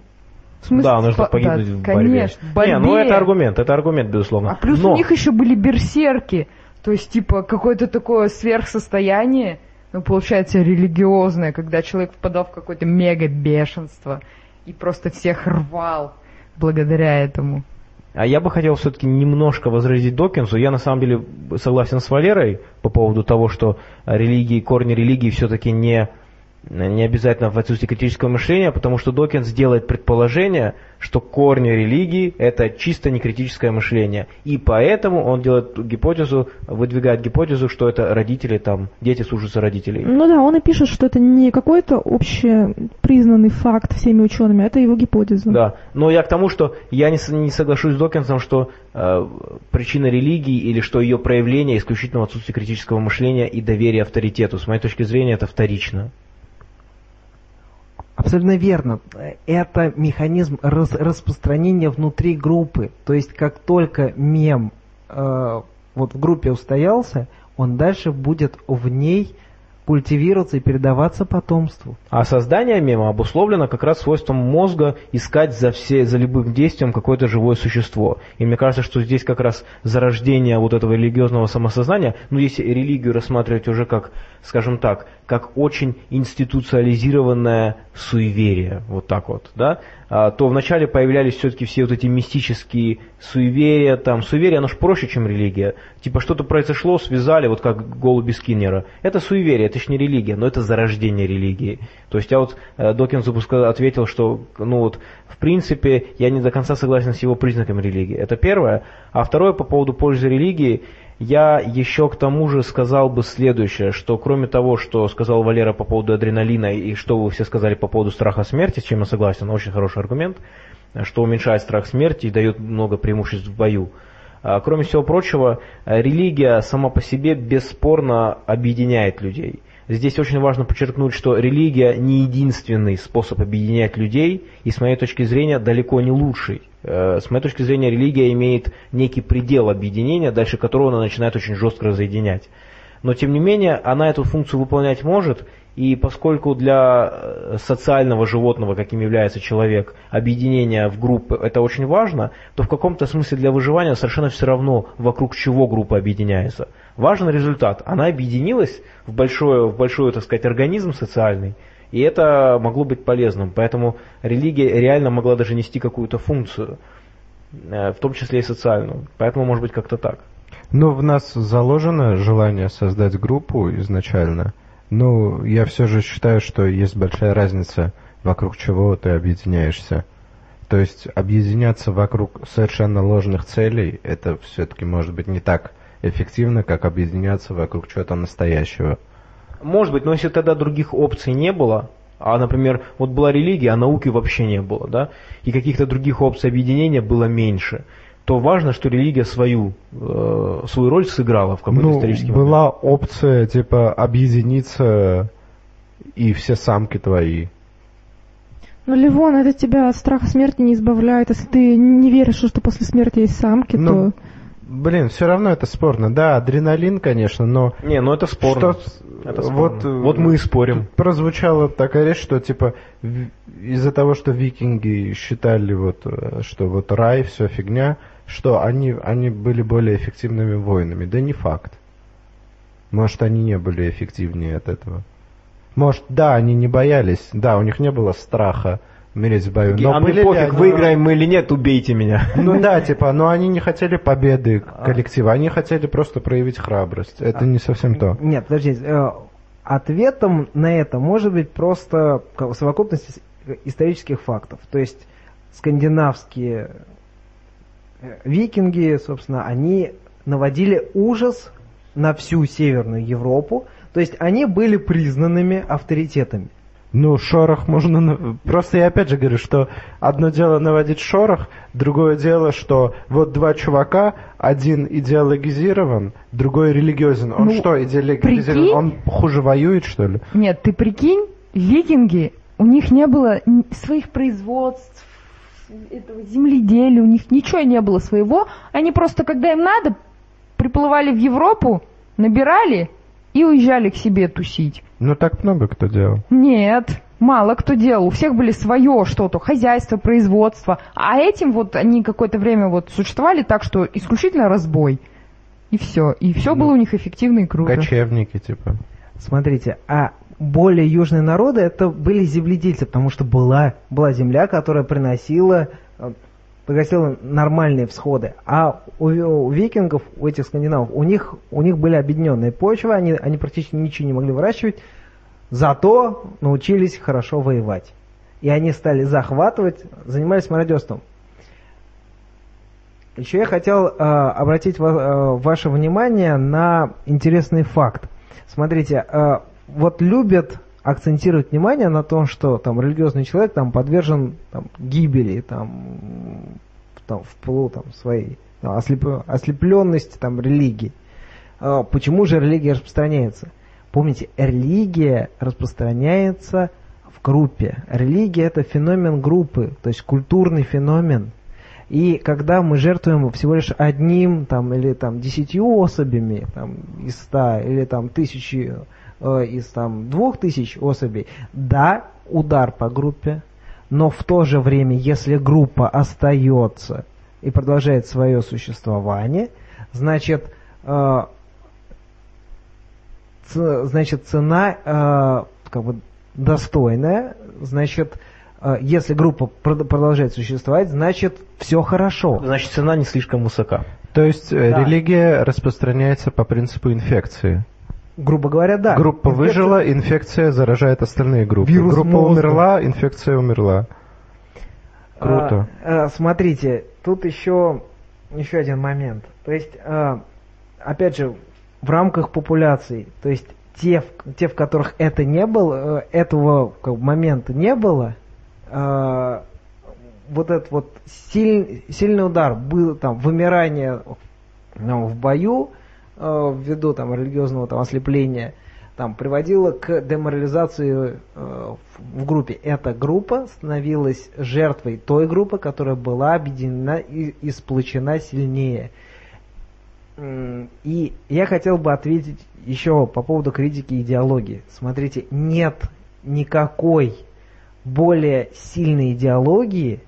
в смысле, Да, нужно по- погибнуть да, в борьбе. Конечно, борьбе. Не, ну это аргумент, это аргумент, безусловно. А плюс Но- у них еще были берсерки. То есть, типа, какое-то такое сверхсостояние, ну, получается, религиозное, когда человек впадал в какое-то мега-бешенство и просто всех рвал благодаря этому. А я бы хотел все-таки немножко возразить Докинсу. Я на самом деле согласен с Валерой по поводу того, что религии, корни религии все-таки не, не обязательно в отсутствии критического мышления, потому что Докинс делает предположение, что корни религии – это чисто некритическое мышление. И поэтому он делает гипотезу, выдвигает гипотезу, что это родители, там, дети служатся родителей. Ну да, он и пишет, что это не какой-то общепризнанный факт всеми учеными, а это его гипотеза. Да, но я к тому, что я не, не соглашусь с Докинсом, что э, причина религии или что ее проявление исключительно в отсутствии критического мышления и доверия авторитету. С моей точки зрения это вторично. Абсолютно верно. Это механизм рас- распространения внутри группы. То есть, как только мем э, вот в группе устоялся, он дальше будет в ней культивироваться и передаваться потомству. А создание мема обусловлено как раз свойством мозга искать за, все, за любым действием какое-то живое существо. И мне кажется, что здесь как раз зарождение вот этого религиозного самосознания, ну если религию рассматривать уже как, скажем так, как очень институциализированное суеверие, вот так вот, да, а, то вначале появлялись все-таки все вот эти мистические суеверия, там, суеверие, оно же проще, чем религия. Типа что-то произошло, связали, вот как голуби Скиннера. Это суеверие, это ж не религия, но это зарождение религии. То есть я вот э, Докинс выпуска ответил, что, ну вот, в принципе, я не до конца согласен с его признаками религии. Это первое. А второе, по поводу пользы религии, я еще к тому же сказал бы следующее, что кроме того, что сказал Валера по поводу адреналина и что вы все сказали по поводу страха смерти, с чем я согласен, очень хороший аргумент, что уменьшает страх смерти и дает много преимуществ в бою. А, Кроме всего прочего, религия сама по себе бесспорно объединяет людей. Здесь очень важно подчеркнуть, что религия не единственный способ объединять людей, и с моей точки зрения далеко не лучший. Э, С моей точки зрения религия имеет некий предел объединения, дальше которого она начинает очень жестко разъединять. Но тем не менее, она эту функцию выполнять может, и поскольку для э, социального животного, каким является человек, объединение в группы это очень важно, то в каком-то смысле для выживания совершенно все равно, вокруг чего группа объединяется. Важен результат. Она объединилась в большой, в большой, так сказать, организм социальный, и это могло быть полезным. Поэтому религия реально могла даже нести какую-то функцию, э, в том числе и социальную. Поэтому, может быть, как-то так. Ну, в нас заложено желание создать группу изначально. Ну, я все же считаю, что есть большая разница, вокруг чего ты объединяешься. То есть объединяться вокруг совершенно ложных целей, это все-таки может быть не так эффективно, как объединяться вокруг чего-то настоящего. Может быть, но если тогда других опций не было, а, например, вот была религия, а науки вообще не было, да, и каких-то других опций объединения было меньше, то важно, что религия свою, э, свою роль сыграла в какой-то Ну, исторический момент. была опция, типа, объединиться и все самки твои. Ну, Ливон, это тебя от страха смерти не избавляет. Если ты не веришь, что после смерти есть самки, Ну, то блин, все равно это спорно. Да, адреналин, конечно, но Не, ну это спорно. Что, Это вот, спорно. э, вот мы и спорим. прозвучала такая речь, что типа из-за того, что викинги считали вот, э, что вот рай, все фигня, что они, они были более эффективными воинами. Да не факт. Может, они не были эффективнее от этого. Может, да, они не боялись, да, у них не было страха умереть в бою. Но а были ли пофиг, они- выиграем мы или нет, убейте меня. Ну да, типа, но они не хотели победы коллектива, они хотели просто проявить храбрость. Это не совсем то. Нет, подождите. э, Ответом на это может быть просто совокупность ис- исторических фактов. То есть скандинавские э, викинги, собственно, они наводили ужас на всю Северную Европу. То есть они были признанными авторитетами. Ну, шорох можно... Просто я опять же говорю, что одно дело наводить шорох, другое дело, что вот два чувака, один идеологизирован, другой религиозен. Он Ну, что, идеологизирован? прикинь. Он хуже воюет, что ли? Нет, ты прикинь, викинги, у них не было своих производств, этого земледелия, у них ничего не было своего. Они просто, когда им надо, приплывали в Европу, набирали и уезжали к себе тусить. Ну, так много кто делал. Нет, мало кто делал. У всех были свое что-то, хозяйство, производство. А этим вот они какое-то время вот существовали так, что исключительно разбой. И все. И все было у них эффективно и круто. Кочевники, типа. Смотрите, а более южные народы это были земледельцы, потому что была, была земля, которая приносила, э, приносила нормальные всходы. А у, у викингов, у этих скандинавов, у них, у них были объединенные почвы, они, они практически ничего не могли выращивать, зато научились хорошо воевать. И они стали захватывать, занимались мародерством. Еще я хотел э, обратить ва- э, ваше внимание на интересный факт. Смотрите, э, вот любят акцентировать внимание на том, что там религиозный человек там подвержен там, гибели, там, там, в пылу там, своей там, ослеп- ослепленности там, религии. Э, почему же религия распространяется? Помните, религия распространяется в группе. Религия это феномен группы, то есть культурный феномен. И когда мы жертвуем всего лишь одним там, или там, десятью особями там, из ста, или там, тысячи э, из там, двух тысяч особей, да, удар по группе, но в то же время, если группа остается и продолжает свое существование, значит, э, значит цена э, как бы достойная, значит, э, если группа прод- продолжает существовать, значит все хорошо. Значит, цена не слишком высока. То есть э, Да. религия распространяется по принципу инфекции. Грубо говоря, да. Группа Инфекция- выжила, инфекция заражает остальные группы. Вирус Группа мозга. умерла, инфекция умерла. Круто. А, а, смотрите, тут еще, еще один момент. То есть, а, опять же, в рамках популяций, то есть те, в- те, в которых это не было, э, этого как момента не было, а, вот этот вот силь- сильный удар был там вымирание ну, в бою э, ввиду там религиозного там ослепления там приводило к деморализации э, в, в группе. Эта группа становилась жертвой той группы, которая была объединена и, и сплочена сильнее. И я хотел бы ответить еще по поводу критики идеологии. Смотрите, нет никакой более сильной идеологии,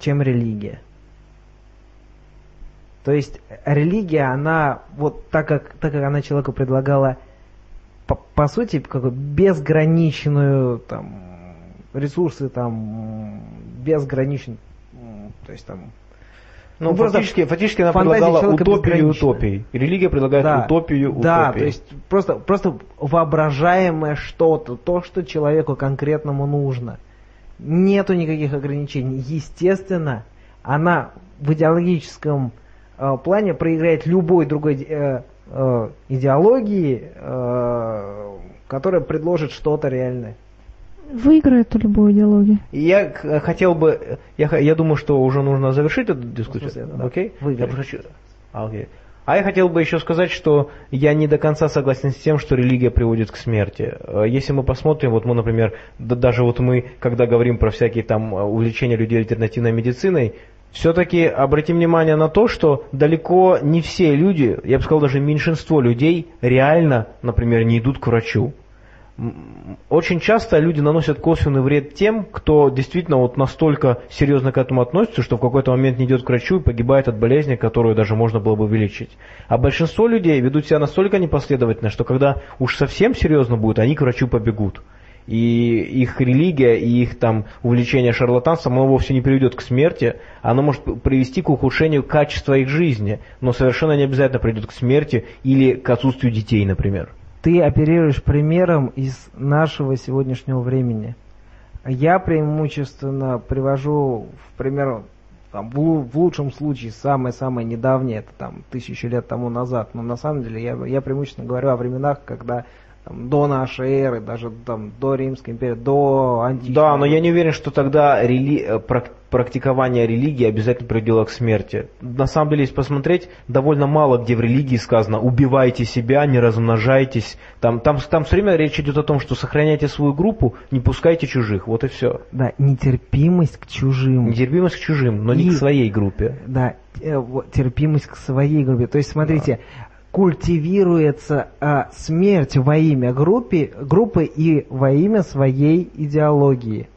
чем религия. То есть религия, она вот так как, так как она человеку предлагала по, по сути как безграничную там ресурсы там безграничный, м, то есть там Ну, Ну, просто фактически, фактически она предлагала утопию утопий. Религия предлагает Да. утопию Да, утопий. то есть просто, просто воображаемое что-то, то, что человеку конкретному нужно. Нету никаких ограничений. Естественно, она в идеологическом э, плане проиграет любой другой э, э, идеологии, э, которая предложит что-то реальное. Выиграет любую идеологию. Я хотел бы, я, я думаю, что уже нужно завершить эту дискуссию. Смысле, да. Окей? Выиграть. Я хочу- а, окей. А я хотел бы еще сказать, что я не до конца согласен с тем, что религия приводит к смерти. Э, Если мы посмотрим, вот мы, например, да- даже вот мы, когда говорим про всякие там э, увлечения людей альтернативной медициной, все-таки обратим внимание на то, что далеко не все люди, я бы сказал даже меньшинство людей, реально, например, не идут к врачу. Очень часто люди наносят косвенный вред тем, кто действительно вот настолько серьезно к этому относится, что в какой-то момент не идет к врачу и погибает от болезни, которую даже можно было бы вылечить. А большинство людей ведут себя настолько непоследовательно, что когда уж совсем серьезно будет, они к врачу побегут. И их религия, и их там увлечение шарлатанством, оно вовсе не приведет к смерти, оно может привести к ухудшению качества их жизни, но совершенно не обязательно приведет к смерти или к отсутствию детей, например. Ты оперируешь примером из нашего сегодняшнего времени. Я преимущественно привожу в пример, там, в, лу- в лучшем случае, самое-самое недавнее, это там тысячу лет тому назад, но на самом деле я, я преимущественно говорю о временах, когда там, до нашей эры, даже там, до Римской империи, до античной. Да, но я не уверен, что тогда рели- э, практикование религии обязательно приводило к смерти. На самом деле, если посмотреть, довольно мало где в религии сказано «убивайте себя, не размножайтесь». Там, там, там все время речь идет о том, что сохраняйте свою группу, не пускайте чужих, вот и все. Да, нетерпимость к чужим. Нетерпимость к чужим, но не И- к своей группе. Да, э, терпимость к своей группе. То есть, смотрите, культивируется а, смерть во имя группе, группы и во имя своей идеологии.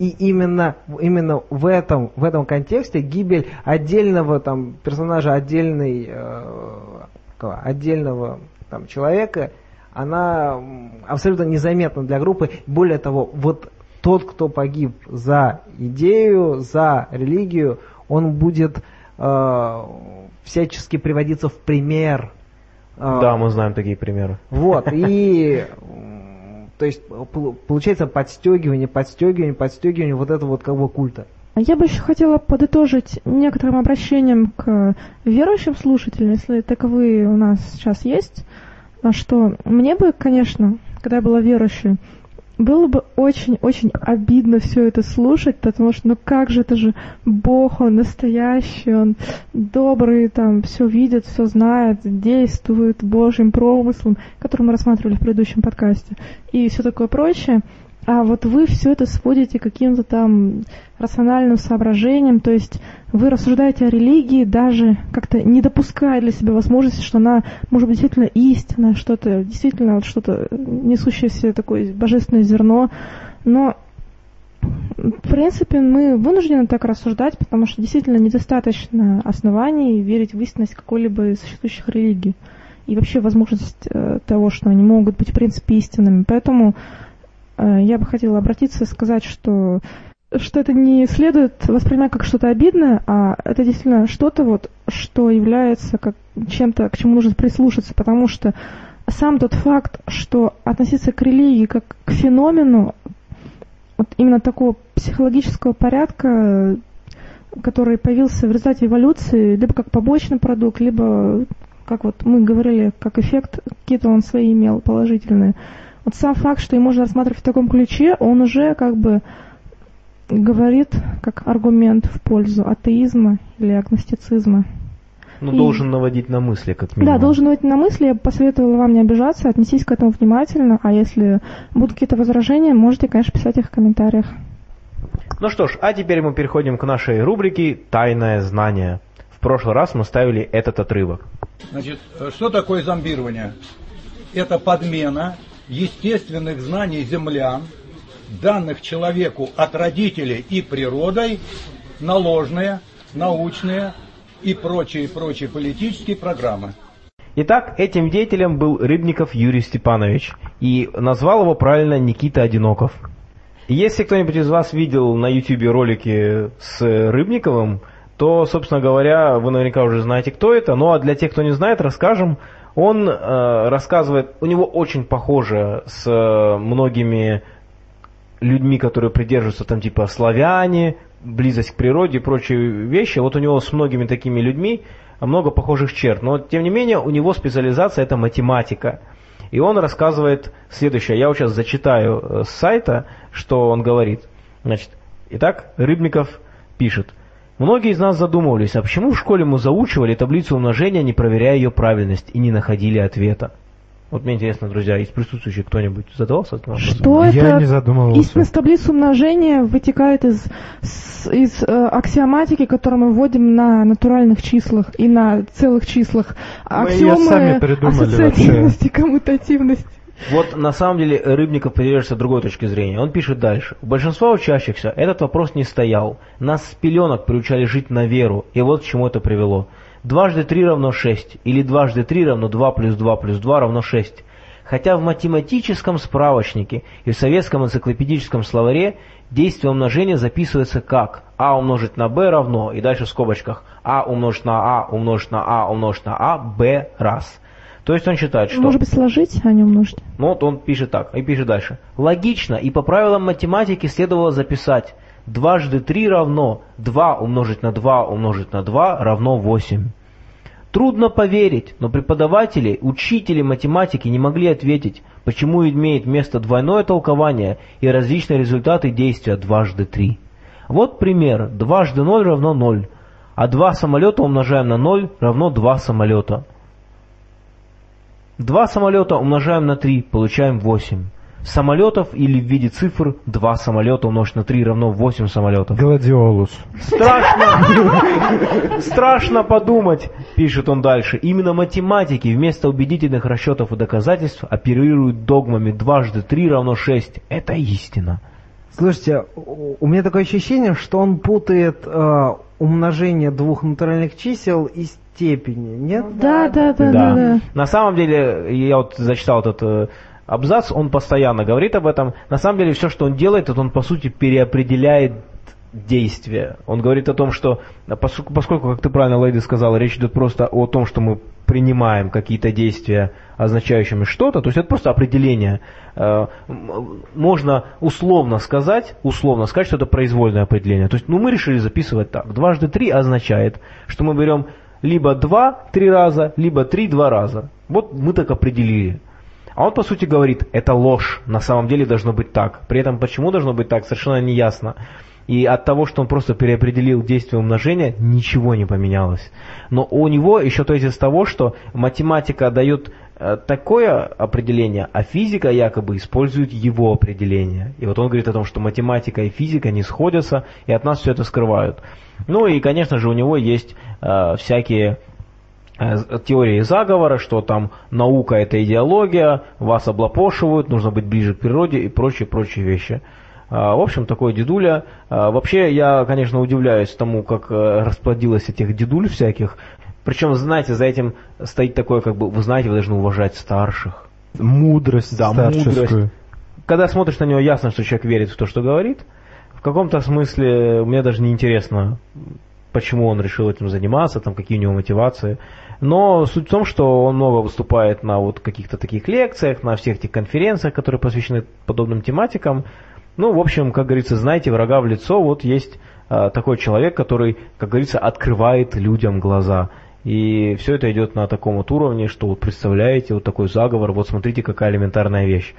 И именно, именно в, этом, в этом контексте гибель отдельного там, персонажа, отдельной, э, отдельного там, человека, она абсолютно незаметна для группы. Более того, вот тот, кто погиб за идею, за религию, он будет э, всячески приводиться в пример. Э, Да, мы знаем такие примеры. Вот, и то есть пол- получается подстегивание, подстегивание, подстегивание вот этого вот как бы культа. Я бы еще хотела подытожить некоторым обращением к верующим слушателям, если таковые у нас сейчас есть, а что мне бы, конечно, когда я была верующей, было бы очень-очень обидно все это слушать, потому что, ну как же, это же Бог, Он настоящий, Он добрый, там, все видит, все знает, действует Божьим промыслом, который мы рассматривали в предыдущем подкасте, и все такое прочее. А вот вы все это сводите к каким-то там рациональным соображениям, то есть вы рассуждаете о религии, даже как-то не допуская для себя возможности, что она может быть действительно истина, что-то действительно вот что-то несущее в себе такое божественное зерно. Но в принципе, мы вынуждены так рассуждать, потому что действительно недостаточно оснований верить в истинность какой-либо из существующих религий. И вообще возможность э, того, что они могут быть в принципе истинными. Поэтому э, я бы хотела обратиться и сказать, что что это не следует воспринимать как что-то обидное, а это действительно что-то вот, что является как чем-то, к чему нужно прислушаться, потому что сам тот факт, что относиться к религии как к феномену, вот именно такого психологического порядка, который появился в результате эволюции, либо как побочный продукт, либо, как вот мы говорили, как эффект, какие-то он свои имел положительные. Вот сам факт, что и можно рассматривать в таком ключе, он уже как бы говорит как аргумент в пользу атеизма или агностицизма. Ну, И- должен наводить на мысли, как минимум. Да, должен быть на мысли. Я бы посоветовала вам не обижаться, отнесись к этому внимательно. А если будут какие-то возражения, можете, конечно, писать их в комментариях. Ну что ж, а теперь мы переходим к нашей рубрике «Тайное знание». В прошлый раз мы ставили этот отрывок. Значит, что такое зомбирование? Это подмена естественных знаний землян, данных человеку от родителей и природой, на ложные, научные и прочие-прочие политические программы. Итак, этим деятелем был Рыбников Юрий Степанович, и назвал его правильно Никита Одиноков. Если кто-нибудь из вас видел на YouTube ролики с Рыбниковым, то, собственно говоря, вы наверняка уже знаете, кто это. Ну а для тех, кто не знает, расскажем. Он э, рассказывает, у него очень похоже с э, многими людьми, которые придерживаются там типа славяне, близость к природе и прочие вещи. Вот у него с многими такими людьми много похожих черт. Но тем не менее у него специализация это математика. И он рассказывает следующее. Я вот сейчас зачитаю э, с сайта, что он говорит. Значит, итак, Рыбников пишет. Многие из нас задумывались, а почему в школе мы заучивали таблицу умножения, не проверяя ее правильность, и не находили ответа? Вот мне интересно, друзья, из присутствующих кто-нибудь задавался этим вопросом? Что Я это? не задумывался. Истина с таблицы умножения вытекает из, с- из э, аксиоматики, которую мы вводим на натуральных числах и на целых числах. Мы её сами придумали ассоциативности, коммутативности. Вот на самом деле Рыбников придерживается другой точки зрения. Он пишет дальше. У большинства учащихся этот вопрос не стоял. Нас с пеленок приучали жить на веру, и вот к чему это привело. Дважды три равно шесть, или дважды три равно два плюс два плюс два равно шесть. Хотя в математическом справочнике и в советском энциклопедическом словаре действие умножения записывается как а умножить на b равно, и дальше в скобочках а умножить на а умножить на а умножить на а b раз. То есть он считает, что... Может быть, сложить, а не умножить? Ну вот он пишет так, и пишет дальше. Логично, и по правилам математики следовало записать дважды 3 равно 2 умножить на 2 умножить на 2 равно 8. Трудно поверить, но преподаватели, учители математики не могли ответить, почему имеет место двойное толкование и различные результаты действия дважды 3. Вот пример. Дважды 0 равно 0, а два самолета умножаем на 0 равно 2 самолета. Два самолета умножаем на 3, получаем 8. Самолетов или в виде цифр 2 самолета умножить на 3 равно 8 самолетов. Гладиолус. Страшно, страшно подумать, пишет он дальше. Именно математики вместо убедительных расчетов и доказательств оперируют догмами дважды 3 равно 6. Это истина. Слушайте, у у меня такое ощущение, что он путает э, умножение двух натуральных чисел и степени, нет? Да, да, да, да, да. На самом деле, я вот зачитал этот э, абзац, он постоянно говорит об этом. На самом деле, все, что он делает, это он, по сути, переопределяет действия. Он говорит о том, что поскольку, поскольку, как ты правильно, Лейди сказала, речь идет просто о том, что мы принимаем какие-то действия, означающими что-то, то есть это просто определение. Э, Можно условно сказать, условно сказать, что это произвольное определение. То есть, ну, мы решили записывать так. Дважды три означает, что мы берем либо два три раза, либо три два раза. Вот мы так определили. А он, по сути, говорит, это ложь, на самом деле должно быть так. При этом, почему должно быть так, совершенно не ясно. И от того, что он просто переопределил действие умножения, ничего не поменялось. Но у него еще тезис того, что математика дает э, такое определение, а физика якобы использует его определение. И вот он говорит о том, что математика и физика не сходятся, и от нас все это скрывают. Ну и, конечно же, у него есть э, всякие э, теории заговора, что там наука это идеология, вас облапошивают, нужно быть ближе к природе и прочие-прочие вещи. А, В общем, такой дедуля. А, Вообще, я, конечно, удивляюсь тому, как э, расплодилось этих дедуль всяких. Причем, знаете, за этим стоит такое, как бы, вы знаете, вы должны уважать старших. Мудрость Да, старческую. мудрость. Когда смотришь на него, ясно, что человек верит в то, что говорит. В каком-то смысле мне даже не интересно, почему он решил этим заниматься, там, какие у него мотивации. Но суть в том, что он много выступает на вот каких-то таких лекциях, на всех этих конференциях, которые посвящены подобным тематикам. Ну, в общем, как говорится, знаете врага в лицо, вот есть а, такой человек, который, как говорится, открывает людям глаза. И все это идет на таком вот уровне, что вот представляете, вот такой заговор, вот смотрите, какая элементарная вещь.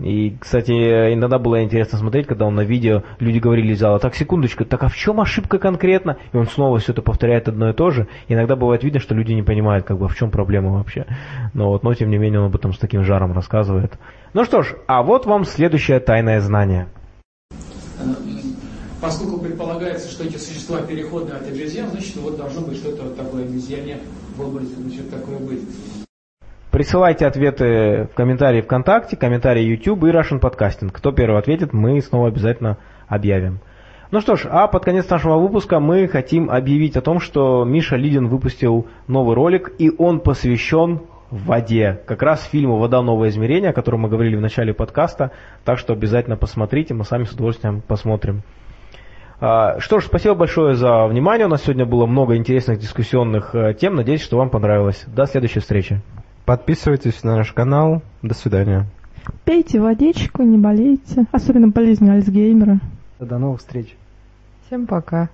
И, кстати, иногда было интересно смотреть, когда он на видео, люди говорили из зала, так, секундочку, так а в чем ошибка конкретно? И он снова все это повторяет одно и то же. Иногда бывает видно, что люди не понимают, как бы, в чем проблема вообще. Но вот, но тем не менее он об этом с таким жаром рассказывает. Ну что ж, а вот вам следующее тайное знание. Поскольку предполагается, что эти существа переходные от обезьян, значит, вот должно быть что-то такое обезьяне в образе, значит, такое быть. Присылайте ответы в комментарии ВКонтакте, комментарии YouTube и Russian Podcasting. Кто первый ответит, мы снова обязательно объявим. Ну что ж, а под конец нашего выпуска мы хотим объявить о том, что Миша Лидин выпустил новый ролик, и он посвящен воде. Как раз фильму «Вода. Новое измерение», о котором мы говорили в начале подкаста. Так что обязательно посмотрите, мы сами с удовольствием посмотрим. А, Что ж, спасибо большое за внимание. У нас сегодня было много интересных дискуссионных э, тем. Надеюсь, что вам понравилось. До следующей встречи. Подписывайтесь на наш канал. До свидания. Пейте водичку, не болейте. Особенно болезнь Альцгеймера. До новых встреч. Всем пока.